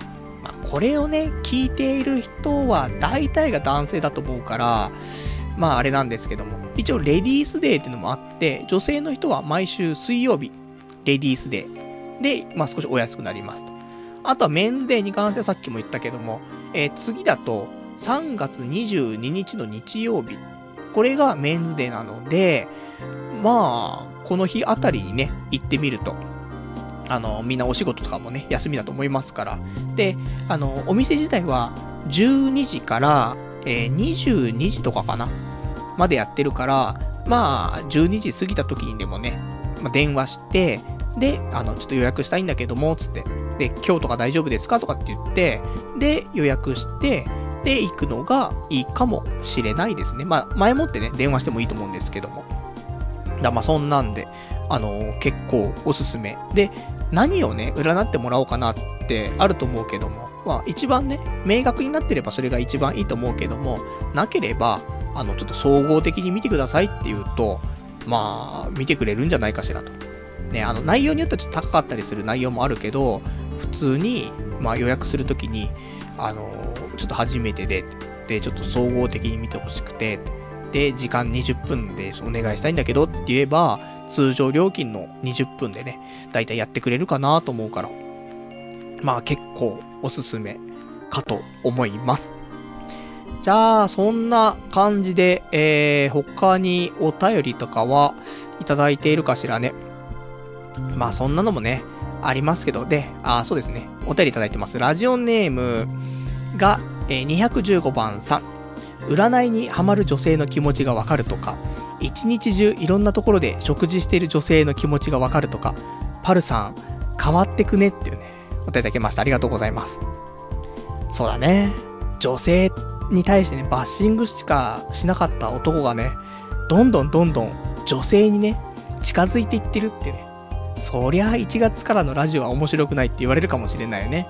まあ、これをね、聞いている人は、大体が男性だと思うから、まああれなんですけども、一応レディースデーっていうのもあって、女性の人は毎週水曜日、レディースデーで、まあ少しお安くなりますと。あとはメンズデーに関してはさっきも言ったけども、えー、次だと3月22日の日曜日。これがメンズデーなので、まあ、この日あたりにね、行ってみると、あの、みんなお仕事とかもね、休みだと思いますから。で、あの、お店自体は12時から、えー、22時とかかなまでやってるから、まあ、12時過ぎた時にでもね、まあ、電話して、で、あの、ちょっと予約したいんだけども、つって。で、今日とか大丈夫ですか？とかって言って、で、予約して、で行くのがいいかもしれないですね。まあ、前もってね、電話してもいいと思うんですけども。だまあ、そんなんで、あのー、結構おすすめ。で、何をね、占ってもらおうかなってあると思うけども、まあ、一番ね、明確になってればそれが一番いいと思うけども、なければ、あの、ちょっと総合的に見てくださいっていうと、まあ、見てくれるんじゃないかしらと。ね、あの、内容によってはちょっと高かったりする内容もあるけど、普通に、まあ、予約するときに、あのちょっと初めてで、で、ちょっと総合的に見てほしくて、で、時間20分でお願いしたいんだけどって言えば、通常料金の20分でね、だいたいやってくれるかなと思うから、まあ結構おすすめかと思います。じゃあ、そんな感じで、えー、他にお便りとかはいただいているかしらね。まあそんなのもね、ありますけど、で、あ、そうですね。お便りいただいてます。ラジオネームが、えー、215番さん。占いにハマる女性の気持ちがわかるとか、一日中いろんなところで食事している女性の気持ちがわかるとか、パルさん、変わってくねっていうね、お答えいただきました。ありがとうございます。そうだね。女性に対してね、バッシングしかしなかった男がね、どんどんどんどん女性にね、近づいていってるってね。そりゃ1月からのラジオは面白くないって言われるかもしれないよね。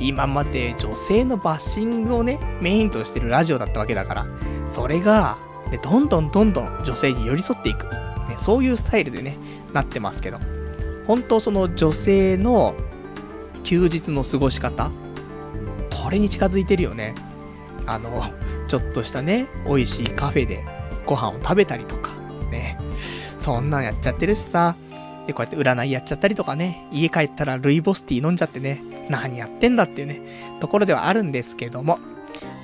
今まで女性のバッシングをね、メインとしてるラジオだったわけだから、それが、で、どんどんどんどん女性に寄り添っていく。ね、そういうスタイルでね、なってますけど。本当その女性の休日の過ごし方、これに近づいてるよね。あの、ちょっとしたね、美味しいカフェでご飯を食べたりとか、ね。そんなんやっちゃってるしさ。で、こうやって占いやっちゃったりとかね、家帰ったらルイボスティー飲んじゃってね、何やってんだっていうね、ところではあるんですけども。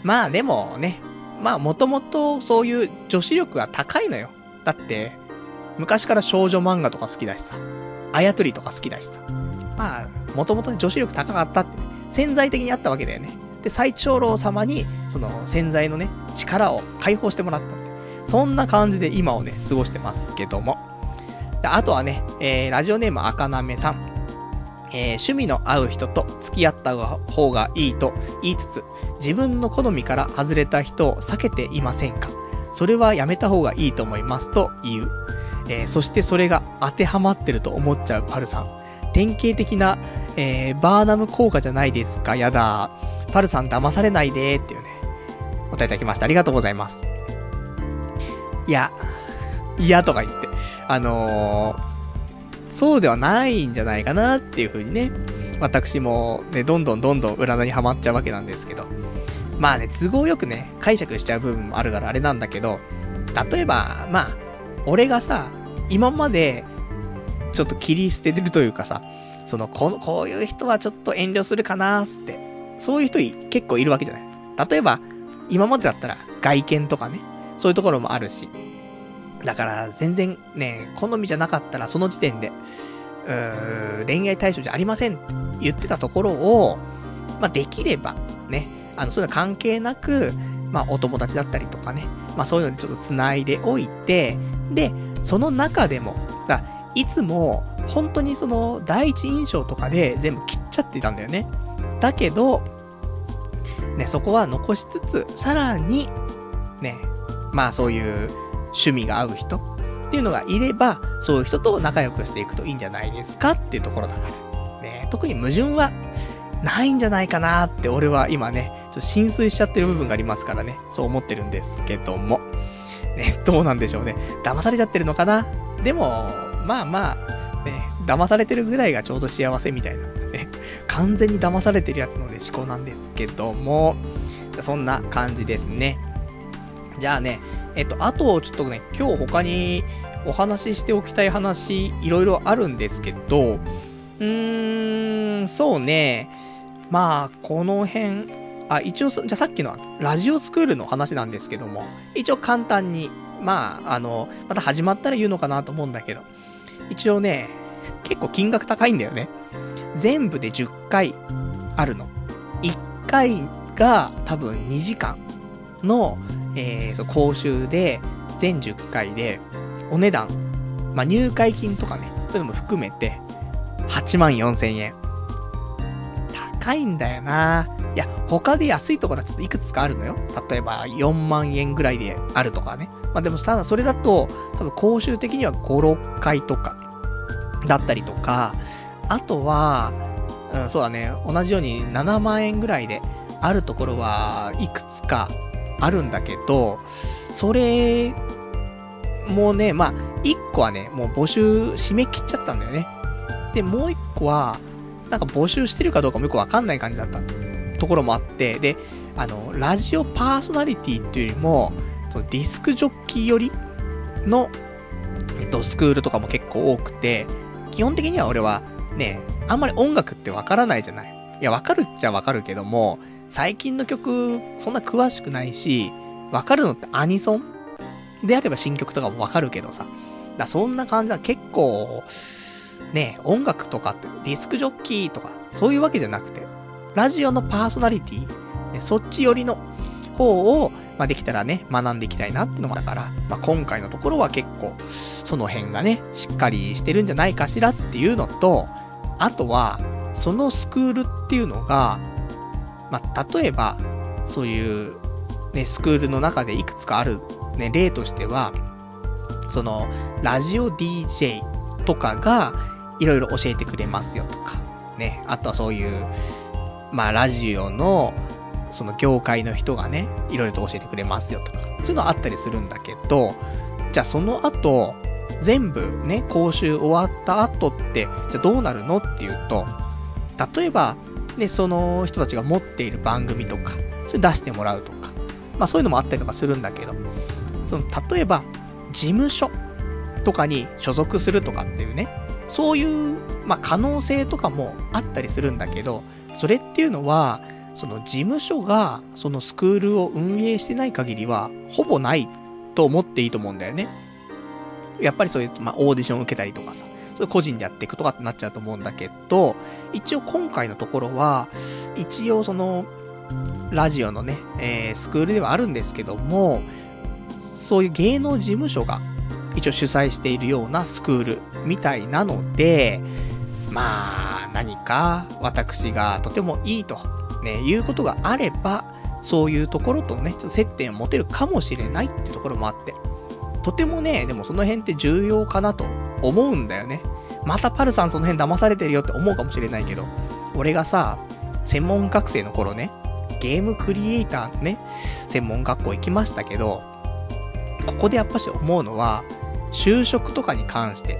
まあでもね、まあもともとそういう女子力が高いのよ。だって、昔から少女漫画とか好きだしさ、あやとりとか好きだしさ。まあ、もともと女子力高かったって、潜在的にあったわけだよね。で、最長老様に、その潜在のね、力を解放してもらったって。そんな感じで今をね、過ごしてますけども。あとはね、えー、ラジオネーム赤なめさん。えー、趣味の合う人と付き合った方がいいと言いつつ、自分の好みから外れた人を避けていませんか？それはやめた方がいいと思いますと言う。えー、そしてそれが当てはまってると思っちゃうパルさん。典型的な、えー、バーナム効果じゃないですか？やだ。パルさん騙されないでっていうね、お答えいただきました。ありがとうございます。いや、いやとか言って、あのー、そうではないんじゃないかなっていう風にね、私もね、どんどんどんどん占いにはまっちゃうわけなんですけど。まあね、都合よくね、解釈しちゃう部分もあるからあれなんだけど、例えば、まあ、俺がさ、今まで、ちょっと切り捨ててるというかさ、その、この、こういう人はちょっと遠慮するかなーって、そういう人結構いるわけじゃない。例えば、今までだったら外見とかね、そういうところもあるし。だから全然ね、好みじゃなかったらその時点で、うー恋愛対象じゃありませんって言ってたところを、まあ、できれば、ね、あの、そういうの関係なく、まあ、お友達だったりとかね、まあ、そういうのでちょっと繋いでおいて、で、その中でも、だいつも、本当にその、第一印象とかで全部切っちゃってたんだよね。だけど、ね、そこは残しつつ、さらに、ね、まあそういう趣味が合う人っていうのがいれば、そういう人と仲良くしていくといいんじゃないですかっていうところだから。ね、特に矛盾はないんじゃないかなって俺は今ね、ちょっと浸水しちゃってる部分がありますからね、そう思ってるんですけども。ね、どうなんでしょうね。騙されちゃってるのかな？でも、まあまあ、ね、騙されてるぐらいがちょうど幸せみたいな、ね、完全に騙されてるやつのね、思考なんですけども、そんな感じですね。じゃあね、えっと、あと、ちょっとね、今日他にお話ししておきたい話、いろいろあるんですけど、うーん、そうね、まあ、この辺、あ、一応、じゃあさっきのラジオスクールの話なんですけども、一応簡単に、まあ、あの、また始まったら言うのかなと思うんだけど、一応ね、結構金額高いんだよね。全部で10回あるの。1回が多分2時間の、えー、そう、講習で、全10回で、お値段、まあ、入会金とかね、そういうのも含めて、8万4千円。高いんだよないや、他で安いところはちょっといくつかあるのよ。例えば、4万円ぐらいであるとかね。まあでも、ただそれだと、多分講習的には5、6回とか、だったりとか、あとは、うん、そうだね、同じように7万円ぐらいであるところはいくつかあるんだけど、それ、もうね、まあ、1個はね、もう募集締め切っちゃったんだよね。で、もう1個は、なんか募集してるかどうかもよくわかんない感じだったところもあって、で、あの、ラジオパーソナリティっていうよりも、そのディスクジョッキー寄りの、えっと、スクールとかも結構多くて、基本的には俺は、ね、あんまり音楽ってわからないじゃない。いや、わかるっちゃわかるけども、最近の曲、そんな詳しくないし、わかるのってアニソン？であれば新曲とかもわかるけどさ。だそんな感じだ。結構、ね、音楽とかってディスクジョッキーとか、そういうわけじゃなくて、ラジオのパーソナリティ、で、そっち寄りの方を、まあ、できたらね、学んでいきたいなってのもだから、まあ、今回のところは結構、その辺がね、しっかりしてるんじゃないかしらっていうのと、あとは、そのスクールっていうのが、まあ、例えば、そういう、ね、スクールの中でいくつかある、ね、例としては、その、ラジオ DJ とかが、いろいろ教えてくれますよとか、ね、あとはそういう、まあ、ラジオの、その業界の人がね、いろいろと教えてくれますよとか、そういうのあったりするんだけど、じゃあその後、全部ね、講習終わった後って、じゃあどうなるのっていうと、例えば、ね、その人たちが持っている番組とか、それ出してもらうとか、まあそういうのもあったりとかするんだけど、その、例えば、事務所とかに所属するとかっていうね、そういう、まあ可能性とかもあったりするんだけど、それっていうのは、その事務所が、そのスクールを運営してない限りは、ほぼないと思っていいと思うんだよね。やっぱりそういう、まあ、オーディションを受けたりとかさ、それ個人でやっていくとかってなっちゃうと思うんだけど、一応今回のところは、一応その、ラジオのね、えー、スクールではあるんですけども、そういう芸能事務所が一応主催しているようなスクールみたいなので、まあ、何か私がとてもいいと、ね、いうことがあれば、そういうところとね、ちょっと接点を持てるかもしれないってところもあって。とてもね、でもその辺って重要かなと思うんだよね。またパルさんその辺騙されてるよって思うかもしれないけど、俺がさ、専門学生の頃ね、ゲームクリエイターのね、専門学校行きましたけど、ここでやっぱし思うのは、就職とかに関して、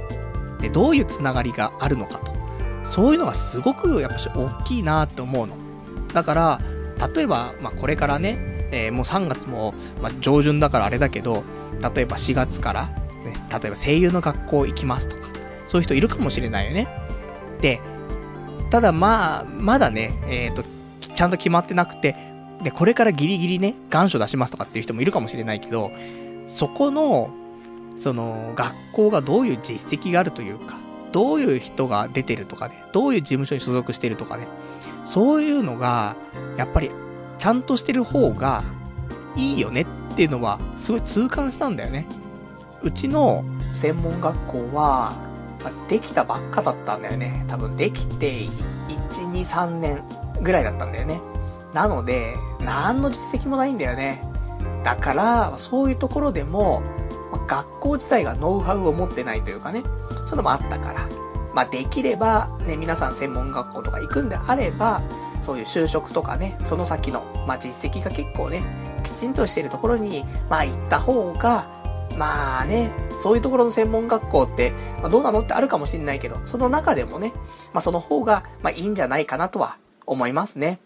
で、どういうつながりがあるのかと。そういうのがすごくやっぱし大きいなって思うの。だから、例えば、まあ、これからね、えー、もう3月も、まあ、上旬だからあれだけど、例えば4月から、ね、例えば声優の学校行きますとか、そういう人いるかもしれないよね。で、ただまあ、まだね、えっ、ー、と、ちゃんと決まってなくて、で、これからギリギリね、願書出しますとかっていう人もいるかもしれないけど、そこの、その、学校がどういう実績があるというか、どういう人が出てるとかね、どういう事務所に所属してるとかね、そういうのが、やっぱり、ちゃんとしてる方が、いいよねっていうのは、すごい痛感したんだよね。うちの専門学校はま、できたばっかだったんだよね。多分できて、1、2、3年ぐらいだったんだよね。なので、何の実績もないんだよね。だから、そういうところでもま、学校自体がノウハウを持ってないというかね、そういうのもあったから、まあ、できれば、ね、皆さん専門学校とか行くんであれば、そういう就職とかね、その先の、まあ、実績が結構ね、きちんとしてるところに、まあ、行った方が、まあね、そういうところの専門学校って、まあ、どうなの？ってあるかもしんないけど、その中でもね、まあ、その方が、まあ、いいんじゃないかなとは思いますね。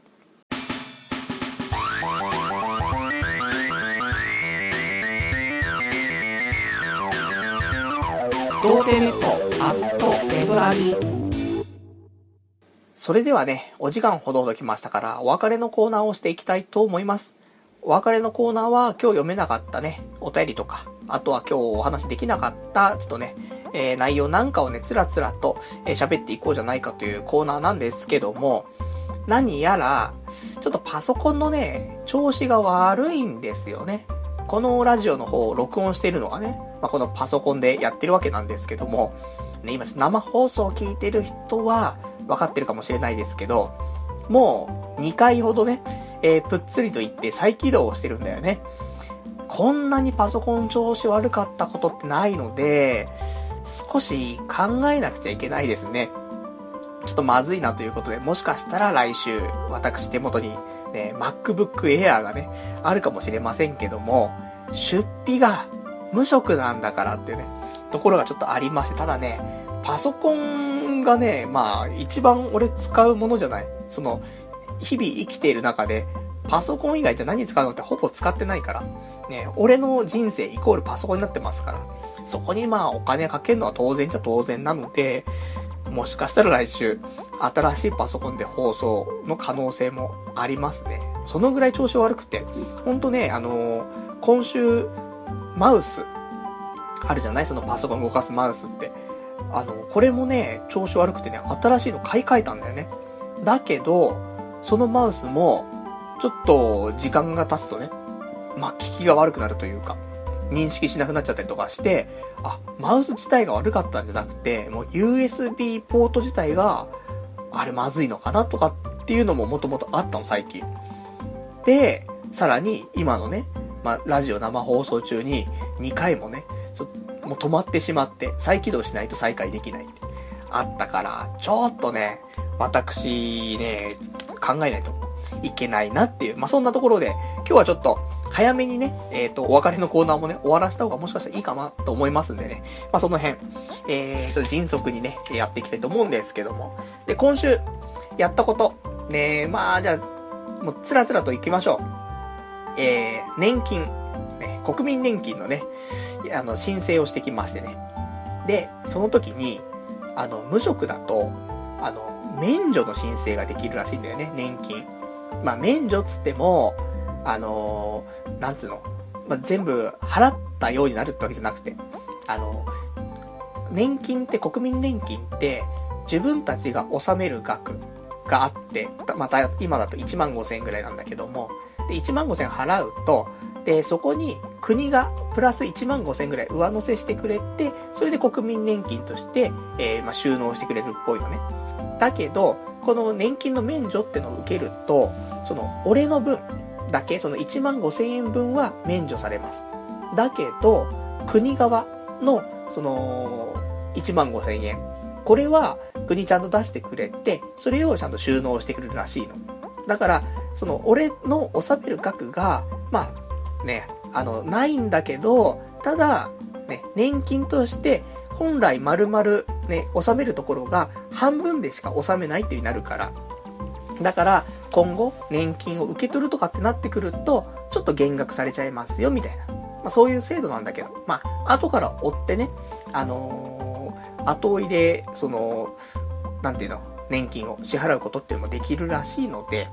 童貞ネットアットネトラジそれではね、お時間ほどほど来ましたから、お別れのコーナーをしていきたいと思います。お別れのコーナーは今日読めなかったね、お便りとか、あとは今日お話できなかった、ちょっとね、えー、内容なんかをね、つらつらと喋、えー、っていこうじゃないかというコーナーなんですけども、何やら、ちょっとパソコンのね、調子が悪いんですよね。このラジオの方を録音しているのがね、まあ、このパソコンでやってるわけなんですけども、ね、今生放送を聞いてる人は分かってるかもしれないですけど、もう2回ほどね、えー、ぷっつりと言って再起動をしてるんだよね。こんなにパソコン調子悪かったことってないので、少し考えなくちゃいけないですね。ちょっとまずいなということで、もしかしたら来週、私手元にね、MacBook Air がね、あるかもしれませんけども、出費が無職なんだからっていうね、ところがちょっとありまして、ただね、パソコンがね、まあ、一番俺使うものじゃない？その、日々生きている中で、パソコン以外じゃ何使うのってほぼ使ってないから。ね、俺の人生イコールパソコンになってますから。そこにまあお金かけるのは当然じゃ当然なので、もしかしたら来週、新しいパソコンで放送の可能性もありますね。そのぐらい調子悪くて、ほんとね、あのー、今週、マウス、あるじゃない？そのパソコン動かすマウスって。あの、これもね、調子悪くてね、新しいの買い替えたんだよね。だけど、そのマウスも、ちょっと時間が経つとね、まあ、効きが悪くなるというか、認識しなくなっちゃったりとかして、あ、マウス自体が悪かったんじゃなくて、もう USB ポート自体が、あれまずいのかなとかっていうのももともとあったの、最近。で、さらに今のね、まあ、ラジオ生放送中に2回もね、もう止まってしまって、再起動しないと再開できない。あったから、ちょっとね、私ね、考えないといけないなっていう、まあ、そんなところで、今日はちょっと、早めにね、えっ、ー、と、お別れのコーナーもね、終わらせた方がもしかしたらいいかなと思いますんでね。まあ、その辺、えー、ちょっと迅速にね、やっていきたいと思うんですけども。で、今週、やったこと。ねまあ、じゃあ、もう、つらつらと行きましょう。えー、年金。国民年金のね、あの、申請をしてきましてね。で、その時に、あの、無職だと、あの、免除の申請ができるらしいんだよね、年金。まあ、免除つっても、あのー、なんつうの、まあ、全部払ったようになるってわけじゃなくて、あの、年金って国民年金って、自分たちが納める額があって、また今だと1万5千円ぐらいなんだけども、で、1万5千円払うと、で、そこに国がプラス1万5千円ぐらい上乗せしてくれて、それで国民年金として、えー、まあ、収納してくれるっぽいのね。だけど、この年金の免除ってのを受けると、その、俺の分だけ、その1万5千円分は免除されます。だけど、国側の、その、1万5千円。これは、国ちゃんと出してくれて、それをちゃんと収納してくれるらしいの。だから、その、俺の納める額が、まあ、ね、あの、ないんだけど、ただ、ね、年金として、本来丸々ね、納めるところが半分でしか納めないっていうになるから。だから、今後、年金を受け取るとかってなってくると、ちょっと減額されちゃいますよ、みたいな。まあ、そういう制度なんだけど、まあ、後から追ってね、あのー、後追いで、その、なんていうの、年金を支払うことっていうのもできるらしいので、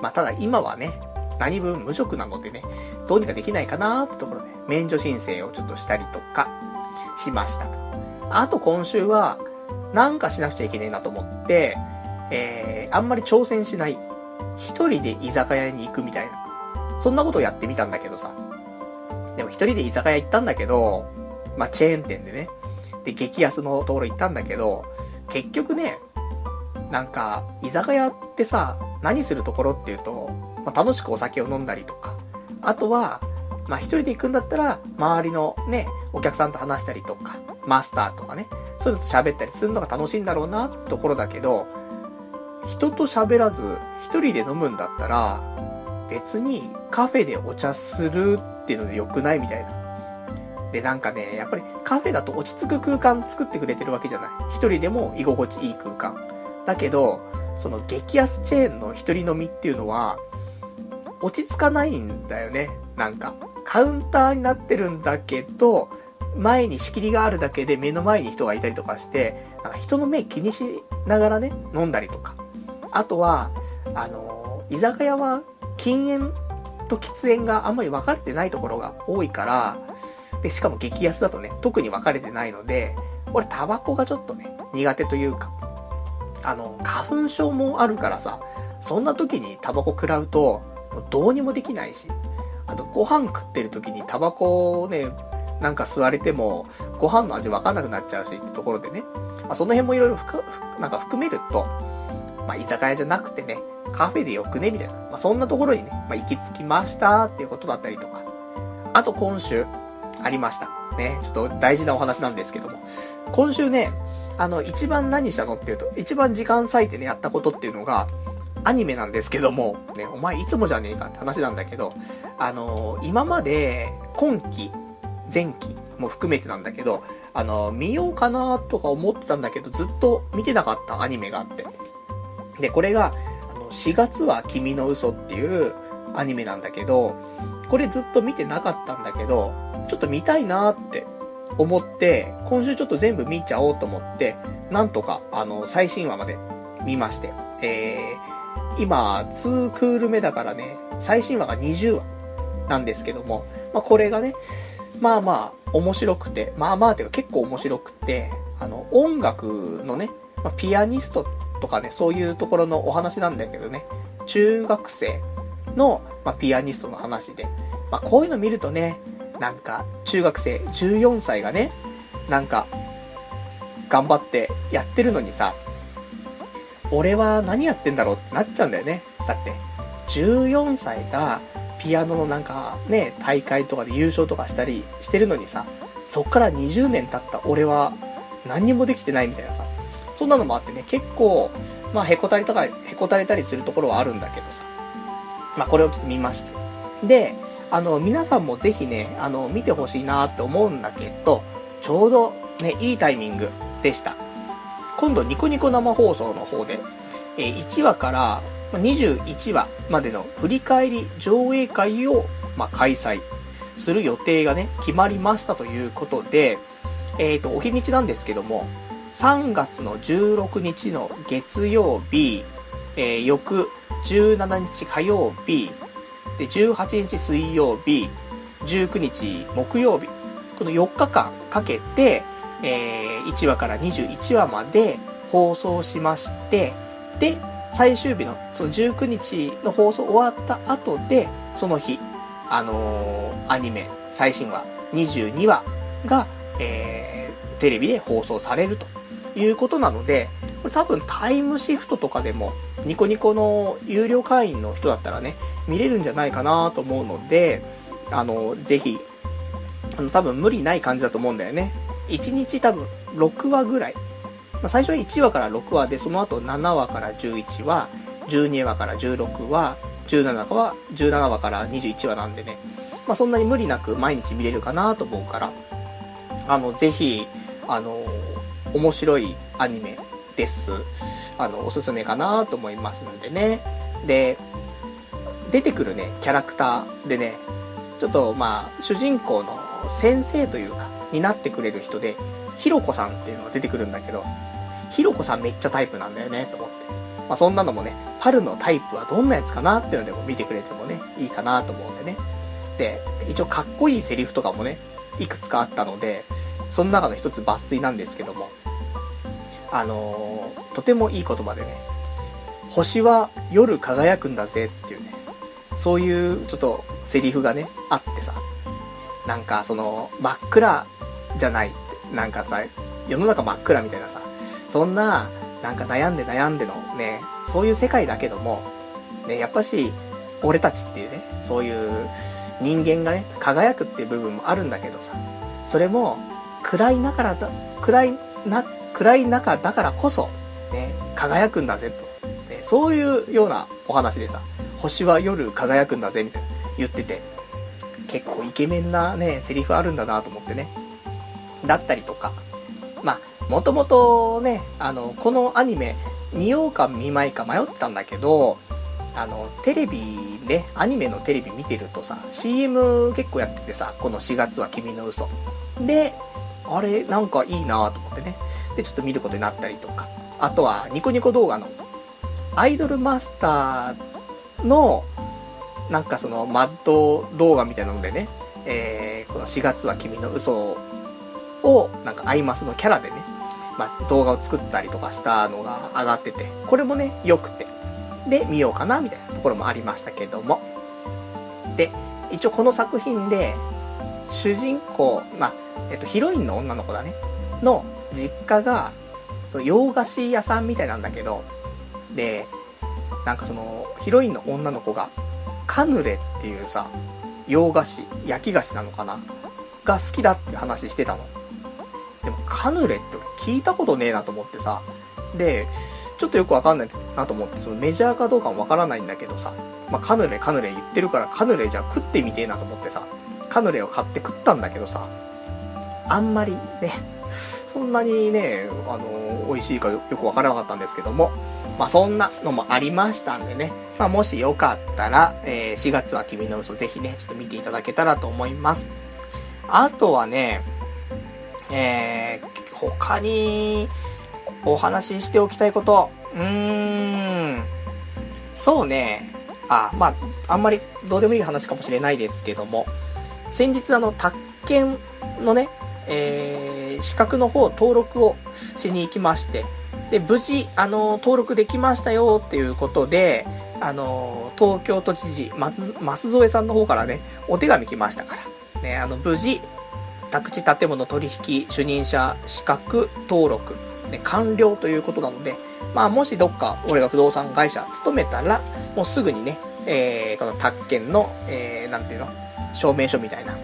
まあ、ただ今はね、何分無職なのでね、どうにかできないかなってところで、免除申請をちょっとしたりとか、しましたと。あと今週は、なんかしなくちゃいけねえなと思って、えー、あんまり挑戦しない。一人で居酒屋に行くみたいな。そんなことをやってみたんだけどさ。でも一人で居酒屋行ったんだけど、まあ、チェーン店でね。で、激安のところ行ったんだけど、結局ね、なんか、居酒屋ってさ、何するところっていうと、まあ、楽しくお酒を飲んだりとか、あとは、まあ、一人で行くんだったら、周りのね、お客さんと話したりとか、マスターとかね、そういうのと喋ったりするのが楽しいんだろうな、ところだけど、人と喋らず、一人で飲むんだったら、別にカフェでお茶するっていうので良くないみたいな。で、なんかね、やっぱりカフェだと落ち着く空間作ってくれてるわけじゃない。一人でも居心地いい空間。だけど、その激安チェーンの一人飲みっていうのは、落ち着かないんだよね。なんか。カウンターになってるんだけど、前に仕切りがあるだけで目の前に人がいたりとかして、なんか人の目気にしながらね、飲んだりとか。あとは、あの、居酒屋は禁煙と喫煙があんまり分かってないところが多いから、で、しかも激安だとね、特に分かれてないので、俺タバコがちょっとね、苦手というか、あの、花粉症もあるからさ、そんな時にタバコ食らうと、どうにもできないし、あとご飯食ってる時にタバコをね、なんか吸われても、ご飯の味わかんなくなっちゃうしってところでね。まあ、その辺もいろいろなんか含めると、まあ、居酒屋じゃなくてね、カフェでよくね、みたいな。まあ、そんなところにね、まあ、行き着きましたっていうことだったりとか。あと今週、ありました。ね、ちょっと大事なお話なんですけども。今週ね、あの、一番何したのっていうと、一番時間割いてね、やったことっていうのが、アニメなんですけども、ね、お前いつもじゃねえかって話なんだけど、あのー、今まで、今期、前期も含めてなんだけど、あのー、見ようかなとか思ってたんだけど、ずっと見てなかったアニメがあって。で、これが、あの、4月は君の嘘っていうアニメなんだけど、これずっと見てなかったんだけど、ちょっと見たいなって思って、今週ちょっと全部見ちゃおうと思って、なんとか、あの、最新話まで見まして、えー、今、2クール目だからね、最新話が20話なんですけども、まあ、これがね、まあまあ、面白くて、まあまあていうか結構面白くて、あの、音楽のね、まあ、ピアニストとかね、そういうところのお話なんだけどね、中学生の、まあ、ピアニストの話で。まあ、こういうの見るとね、なんか、中学生14歳がね、なんか、頑張ってやってるのにさ、俺は何やってんだろうってなっちゃうんだよね。だって、14歳がピアノのなんかね、大会とかで優勝とかしたりしてるのにさ、そっから20年経った俺は何にもできてないみたいなさ、そんなのもあってね、結構、まあ、へこたりとか、へこたれたりするところはあるんだけどさ、まあ、これをちょっと見ました。で、あの、皆さんもぜひね、あの、見てほしいなって思うんだけど、ちょうどね、いいタイミングでした。今度、ニコニコ生放送の方で、え、1話から21話までの振り返り上映会を、ま、開催する予定がね、決まりましたということで、えっ、ー、と、お日にちなんですけども、3月の16日の月曜日、えー、翌17日火曜日、で、18日水曜日、19日木曜日、この4日間かけて、えー、1話から21話まで放送しまして、で、最終日のその19日の放送終わった後で、その日、あのー、アニメ最新話22話が、えー、テレビで放送されるということなので、これ多分タイムシフトとかでも、ニコニコの有料会員の人だったらね、見れるんじゃないかなと思うので、あの、ぜひ、あの、多分無理ない感じだと思うんだよね。1日多分6話ぐらい。まあ、最初は1話から6話で、その後7話から11話、12話から16話、17話、17話から21話なんでね。まあ、そんなに無理なく毎日見れるかなと思うから、あの、ぜひ、あの、面白いアニメです。あの、おすすめかなと思いますんでね。で、出てくるね、キャラクターでね、ちょっとまあ、主人公の先生というか、になってくれる人で、ひろこさんっていうのが出てくるんだけど、ひろこさんめっちゃタイプなんだよね、と思って。まあそんなのもね、パルのタイプはどんなやつかなっていうのでも見てくれてもね、いいかなと思うんでね。で、一応かっこいいセリフとかもね、いくつかあったので、その中の一つ抜粋なんですけども、あのー、とてもいい言葉でね、星は夜輝くんだぜっていうね、そういうちょっとセリフがね、あってさ、なんかその、真っ暗じゃない。なんかさ、世の中真っ暗みたいなさ、そんな、なんか悩んで悩んでのね、そういう世界だけども、ね、やっぱし、俺たちっていうね、そういう人間がね、輝くっていう部分もあるんだけどさ、それも、暗い中だ、暗いな、暗い中だからこそ、ね、輝くんだぜと。ね、そういうようなお話でさ、星は夜輝くんだぜ、みたいな言ってて、結構イケメンなね、セリフあるんだなと思ってね。だったりとか。まあ、もともとね、あの、このアニメ、見ようか見まいか迷ったんだけど、あの、テレビで、アニメのテレビ見てるとさ、CM 結構やっててさ、この4月は君の嘘。で、あれ、なんかいいなと思ってね。で、ちょっと見ることになったりとか。あとは、ニコニコ動画の、アイドルマスターの、なんかその、マッド動画みたいなのでね、えー、この4月は君の嘘を、なんかアイマスのキャラでね、まあ、動画を作ったりとかしたのが上がってて、これもね、良くて、で、見ようかな、みたいなところもありましたけども。で、一応この作品で、主人公、まあ、えっと、ヒロインの女の子だね、の実家が、その洋菓子屋さんみたいなんだけど、で、なんかその、ヒロインの女の子が、カヌレっていうさ、洋菓子、焼き菓子なのかな？が好きだって話してたの。でも、カヌレって聞いたことねえなと思ってさ。で、ちょっとよくわかんないなと思って、そのメジャーかどうかもわからないんだけどさ、まあ、カヌレカヌレ言ってるからカヌレじゃ食ってみてえなと思ってさ、カヌレを買って食ったんだけどさ、あんまりね、そんなにね、あの、美味しいかよくわからなかったんですけども、まあ、そんなのもありましたんでね。まあ、もしよかったら、えー、4月は君の嘘ぜひね、ちょっと見ていただけたらと思います。あとはね、えー、他に、お話ししておきたいこと。うーん。そうね。あ、まあ、あんまりどうでもいい話かもしれないですけども、先日あの、宅建のね、えー、資格の方登録をしに行きまして、で、無事、あの、登録できましたよっていうことで、あの、東京都知事、松、松添さんの方からね、お手紙来ましたから。ね、あの、無事、宅地建物取引主任者資格登録、ね、完了ということなので、まあ、もしどっか俺が不動産会社勤めたら、もうすぐにね、えー、この宅建の、えー、なんていうの、証明書みたいな、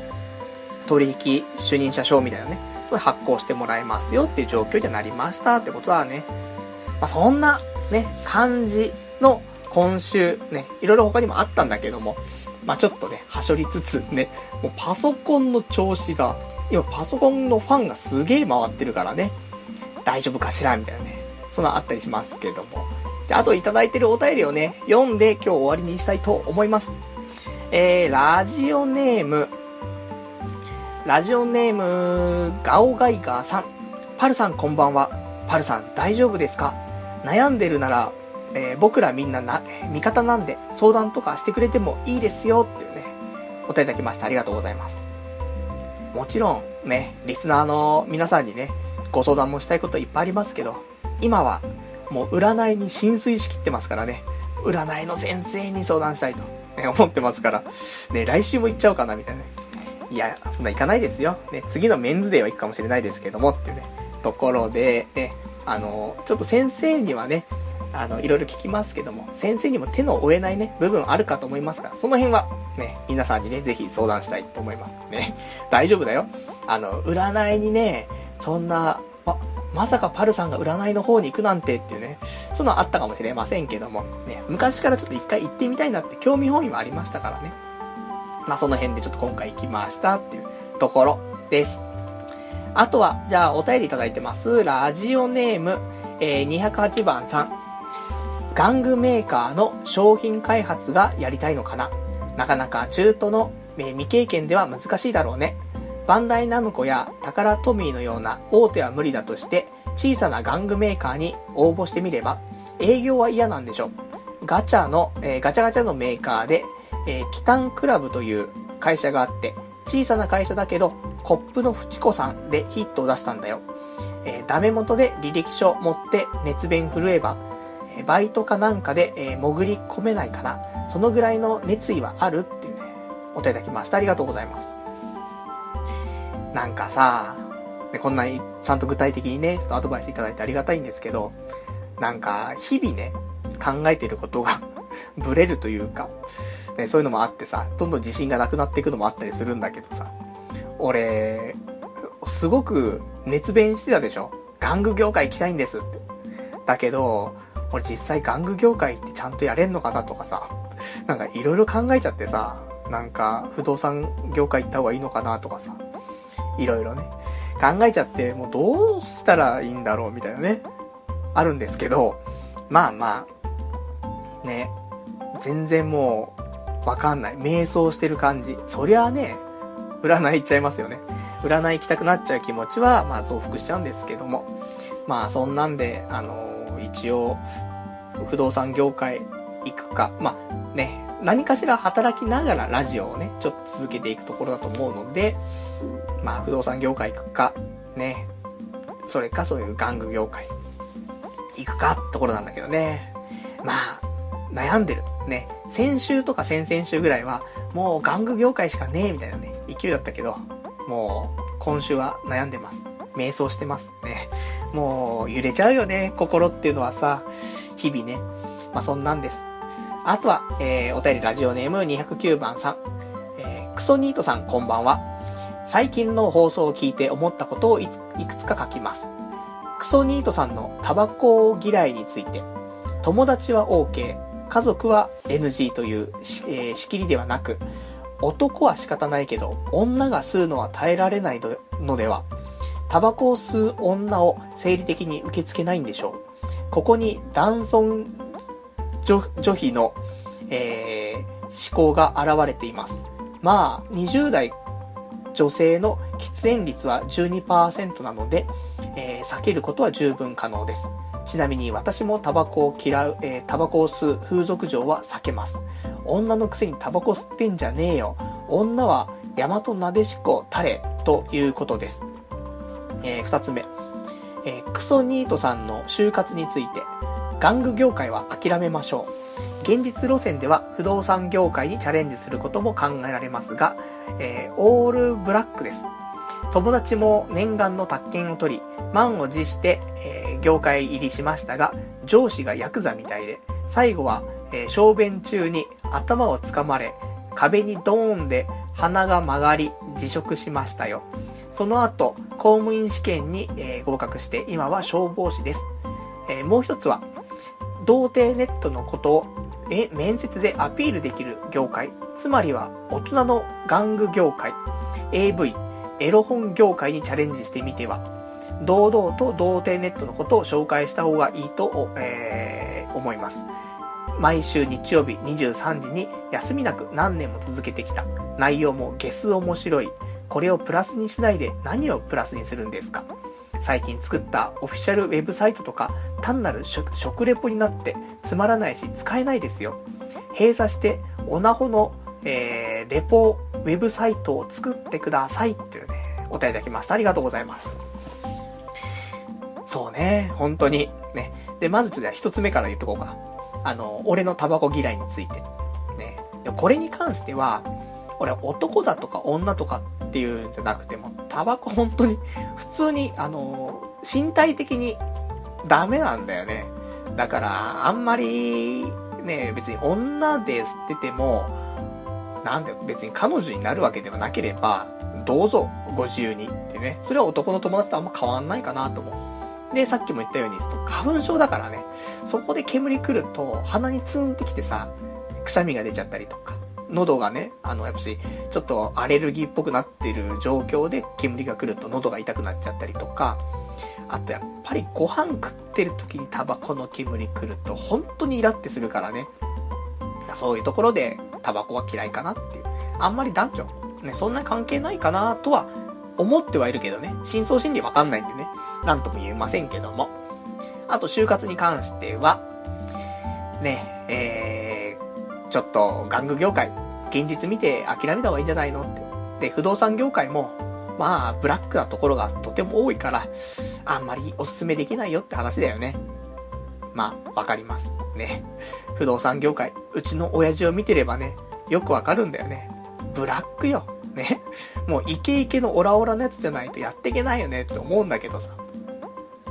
取引主任者証みたいなね、それ発行してもらえますよっていう状況にはなりましたってことはね。まあ、そんな、ね、感じの今週、ね、いろいろ他にもあったんだけども、まあ、ちょっとね、はしょりつつね、もうパソコンの調子が、今パソコンのファンがすげえ回ってるからね、大丈夫かしらみたいなね、そんなあったりしますけども。じゃあ、あといただいてるお便りをね、読んで今日終わりにしたいと思います。えー、ラジオネーム、ラジオネーム、ガオガイガーさん。パルさんこんばんは。パルさん大丈夫ですか？悩んでるなら、えー、僕らみんなな、味方なんで相談とかしてくれてもいいですよっていうね、お答えいただきましてありがとうございます。もちろんね、リスナーの皆さんにね、ご相談もしたいこといっぱいありますけど、今はもう占いに浸水しきってますからね、占いの先生に相談したいと、ね、(laughs) 思ってますから、ね、来週も行っちゃおうかなみたいな、ね。いや、そんな行かないですよ。ね、次のメンズデーは行くかもしれないですけども、っていうね、ところで、ね、あの、ちょっと先生にはね、あの、いろいろ聞きますけども、先生にも手の負えないね、部分あるかと思いますから、その辺は、ね、皆さんにね、ぜひ相談したいと思います。ね、(laughs) 大丈夫だよ。あの、占いにね、そんな、ま、まさかパルさんが占いの方に行くなんてっていうね、そのあったかもしれませんけども、ね、昔からちょっと一回行ってみたいなって興味本位はありましたからね。まあ、その辺でちょっと今回行きましたっていうところです。あとは、じゃあお便りいただいてます。ラジオネーム、えー、208番さん。玩具メーカーの商品開発がやりたいのかな？なかなか中途の、未経験では難しいだろうね。バンダイナムコやタカラトミーのような大手は無理だとして、小さな玩具メーカーに応募してみれば、営業は嫌なんでしょ。ガチャの、えー、ガチャガチャのメーカーでえー、キタンクラブという会社があって、小さな会社だけど、コップのフチコさんでヒットを出したんだよ。えー、ダメ元で履歴書持って熱弁振るえば、バイトかなんかで、えー、潜り込めないかな。そのぐらいの熱意はあるっていうね、お手いただきました。ありがとうございます。なんかさ、こんなにちゃんと具体的にね、ちょっとアドバイスいただいてありがたいんですけど、なんか、日々ね、考えてることが (laughs) ブレるというか、ね、そういうのもあってさ、どんどん自信がなくなっていくのもあったりするんだけどさ、俺、すごく熱弁してたでしょ玩具業界行きたいんですって。だけど、俺実際玩具業界ってちゃんとやれんのかなとかさ、なんかいろいろ考えちゃってさ、なんか不動産業界行った方がいいのかなとかさ、いろいろね、考えちゃって、もうどうしたらいいんだろうみたいなね、あるんですけど、まあまあ、ね、全然もう、わかんない。瞑想してる感じ。そりゃあね、占い行っちゃいますよね。占い行きたくなっちゃう気持ちは、まあ増幅しちゃうんですけども。まあそんなんで、あの一応、不動産業界行くか、まあね、何かしら働きながらラジオをね、ちょっと続けていくところだと思うので、まあ不動産業界行くか、ね、それかそういう玩具業界行くかってところなんだけどね。まあ、悩んでる。ね、先週とか先々週ぐらいは、もう玩具業界しかねえみたいなね、勢いだったけど、もう、今週は悩んでます。瞑想してます。ね。もう、揺れちゃうよね、心っていうのはさ、日々ね。まあ、そんなんです。あとは、えー、お便りラジオネーム209番さん。えー、クソニートさんこんばんは。最近の放送を聞いて思ったことをいくつか書きます。クソニートさんのタバコ嫌いについて、友達は OK、家族は NG という、えー、仕切りではなく、男は仕方ないけど、女が吸うのは耐えられないのでは、タバコを吸う女を生理的に受け付けないんでしょう。ここに男尊女卑の、えー、思考が現れています。まあ、20代女性の喫煙率は12%なので、えー、避けることは十分可能です。ちなみに私もタバコを嫌う、えー、タバコを吸う風俗嬢は避けます。女のくせにタバコ吸ってんじゃねえよ。女は大和なでしこタレということです。えー、二つ目。えー、クソニートさんの就活について、玩具業界は諦めましょう。現実路線では不動産業界にチャレンジすることも考えられますが、えー、オールブラックです。友達も念願の宅建を取り、満を持して、えー、業界入りしましたが、上司がヤクザみたいで、最後は、えー、小便中に頭をつかまれ、壁にドーンで鼻が曲がり、辞職しましたよ。その後、公務員試験に、えー、合格して、今は消防士です。えー、もう一つは、童貞ネットのことを、え、面接でアピールできる業界、つまりは大人の玩具業界、AV、エロ本業界にチャレンジしてみては、堂々と童貞ネットのことを紹介した方がいいと、えー、思います。毎週日曜日23時に休みなく何年も続けてきた。内容もゲス面白い。これをプラスにしないで何をプラスにするんですか？最近作ったオフィシャルウェブサイトとか単なる食レポになってつまらないし使えないですよ。閉鎖してオナホの、えー、レポウェブサイトを作ってくださいっていうね、お便りいただきました。ありがとうございます。そうね、本当に。ね。で、まずちょっと一つ目から言っとこうかな。あの、俺のタバコ嫌いについて。ね。これに関しては、俺男だとか女とかっていうんじゃなくても、タバコ本当に、普通に、あの、身体的にダメなんだよね。だから、あんまり、ね、別に女で吸ってても、なんで別に彼女になるわけではなければ、どうぞ、ご自由にってね。それは男の友達とあんま変わんないかなと思う。で、さっきも言ったように、花粉症だからね、そこで煙来ると、鼻にツンってきてさ、くしゃみが出ちゃったりとか、喉がね、あの、やっぱし、ちょっとアレルギーっぽくなってる状況で煙が来ると喉が痛くなっちゃったりとか、あとやっぱりご飯食ってる時にタバコの煙来ると本当にイラってするからね。そういうところでタバコは嫌いかなっていう。あんまり男女、ね、そんな関係ないかなとは思ってはいるけどね。真相心理わかんないんでね。なんとも言えませんけども。あと、就活に関しては、ね、えー、ちょっと、玩具業界、現実見て諦めた方がいいんじゃないの？って。で、不動産業界も、まあ、ブラックなところがとても多いから、あんまりおすすめできないよって話だよね。まあ、わかります。ね。不動産業界、うちの親父を見てればね、よくわかるんだよね。ブラックよ。ね。もうイケイケのオラオラのやつじゃないとやっていけないよねって思うんだけどさ。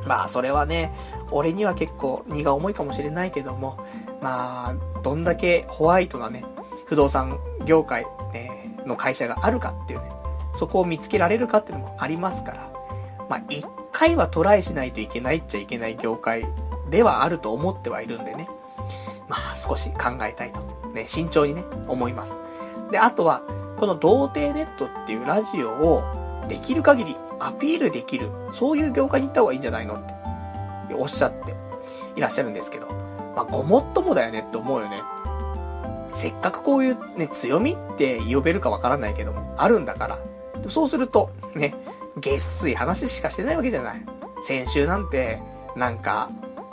まあそれはね、俺には結構荷が重いかもしれないけども、まあ、どんだけホワイトなね、不動産業界、ね、の会社があるかっていうね、そこを見つけられるかっていうのもありますから、まあ一回はトライしないといけないっちゃいけない業界ではあると思ってはいるんでね。まあ少し考えたいと。ね、慎重にね、思います。で、あとは、この童貞ネットっていうラジオをできる限りアピールできる、そういう業界に行った方がいいんじゃないのっておっしゃっていらっしゃるんですけど、まあごもっともだよねって思うよね。せっかくこういうね、強みって呼べるかわからないけども、あるんだから。そうすると、ね、げっすい話しかしてないわけじゃない。先週なんて、なんか、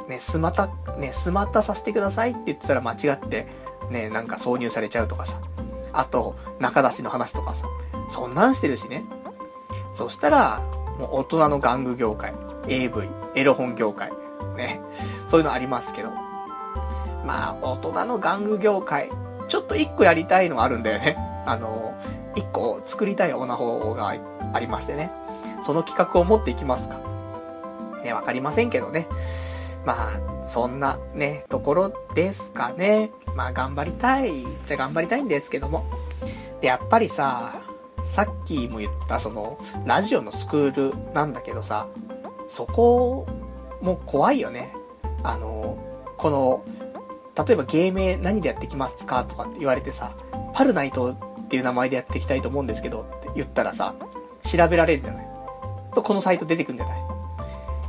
ね、スマタ、ね、スマタさせてくださいって言ってたら間違って、ね、なんか挿入されちゃうとかさ。あと、中出しの話とかさ。そんなんしてるしね。そしたら、もう大人の玩具業界、AV、エロ本業界、ね。そういうのありますけど。まあ、大人の玩具業界、ちょっと一個やりたいのあるんだよね。(laughs) あの、一個作りたいオナホがありましてね。その企画を持っていきますか。ね、わかりませんけどね。まあ、そんなね、ところですかね。まあ、頑張りたいじゃ頑張りたいんですけども。で、やっぱりさ、さっきも言ったその、ラジオのスクールなんだけどさ、そこも怖いよね。あの、この、例えば芸名何でやってきますかとかって言われてさ、パルナイトっていう名前でやっていきたいと思うんですけどって言ったらさ、調べられるじゃない。そ、このサイト出てくんじゃない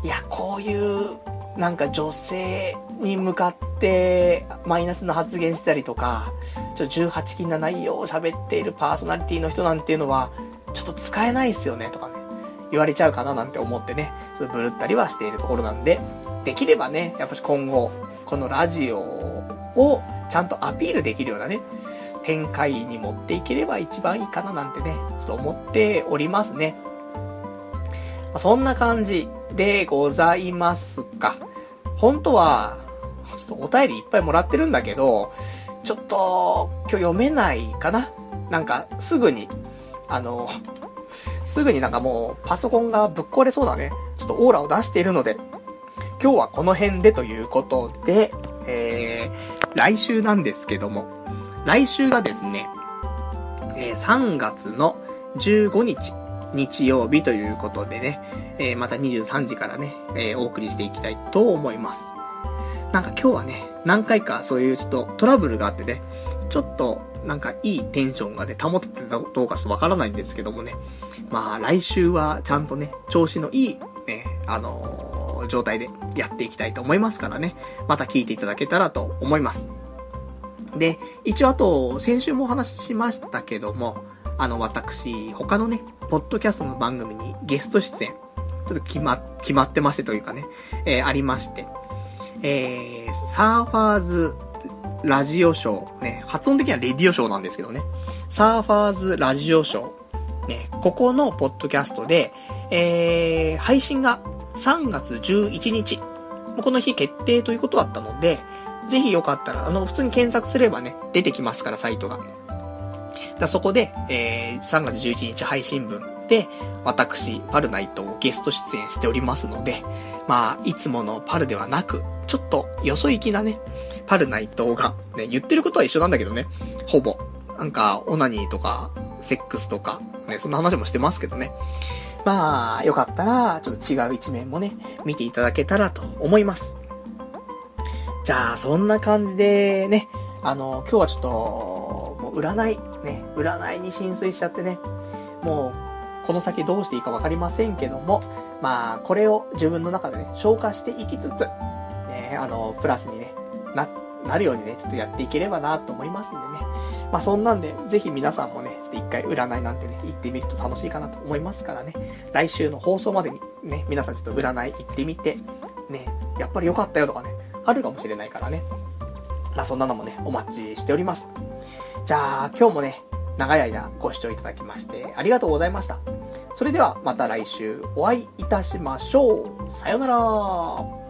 いや、こういうなんか女性に向かってマイナスな発言してたりとか、ちょ18禁な内容を喋っているパーソナリティの人なんていうのは、ちょっと使えないっすよねとかね、言われちゃうかななんて思ってね、ちょっとブルったりはしているところなんで、できればね、やっぱし今後、このラジオをちゃんとアピールできるようなね、展開に持っていければ一番いいかななんてね、ちょっと思っておりますね。そんな感じでございますか。本当は、ちょっとお便りいっぱいもらってるんだけど、ちょっと、今日読めないかななんか、すぐに、あの、すぐになんかもう、パソコンがぶっ壊れそうなね、ちょっとオーラを出しているので、今日はこの辺でということで、えー、来週なんですけども、来週がですね、えー、3月の15日、日曜日ということでね、えー、また23時からね、えー、お送りしていきたいと思います。なんか今日はね、何回かそういうちょっとトラブルがあってね、ちょっとなんかいいテンションがね、保ててたどうかちょっとわからないんですけどもね。まあ来週はちゃんとね、調子のいいね、あの状態でやっていきたいと思いますからね。また聞いていただけたらと思います。で、一応あと、先週もお話ししましたけども、あの、私、他のね、ポッドキャストの番組にゲスト出演、ちょっと決ま、決まってましてというかね、えー、ありまして、えー、サーファーズラジオショー、ね、発音的にはレディオショーなんですけどね、サーファーズラジオショー、ね、ここのポッドキャストで、えー、配信が3月11日、この日決定ということだったので、ぜひよかったら、あの、普通に検索すればね、出てきますから、サイトが。だそこで、えー、3月11日配信分で、私、パルナイトをゲスト出演しておりますので、まあ、いつものパルではなく、ちょっと、よそ行きなね、パルナイトが、ね、言ってることは一緒なんだけどね、ほぼ。なんか、オナニーとか、セックスとか、ね、そんな話もしてますけどね。まあ、よかったら、ちょっと違う一面もね、見ていただけたらと思います。じゃあ、そんな感じでね、あの、今日はちょっと、もう占い、ね、占いに浸水しちゃってね、もう、この先どうしていいかわかりませんけども、まあ、これを自分の中でね、消化していきつつ、ね、あの、プラスにね、なって、なるようにね、ちょっとやっていければなと思いますんでね。まあそんなんで、ぜひ皆さんもね、ちょっと一回占いなんてね、行ってみると楽しいかなと思いますからね。来週の放送までにね、皆さんちょっと占い行ってみて、ね、やっぱり良かったよとかね、あるかもしれないからね。まあそんなのもね、お待ちしております。じゃあ、今日もね、長い間ご視聴いただきましてありがとうございました。それではまた来週お会いいたしましょう。さよなら。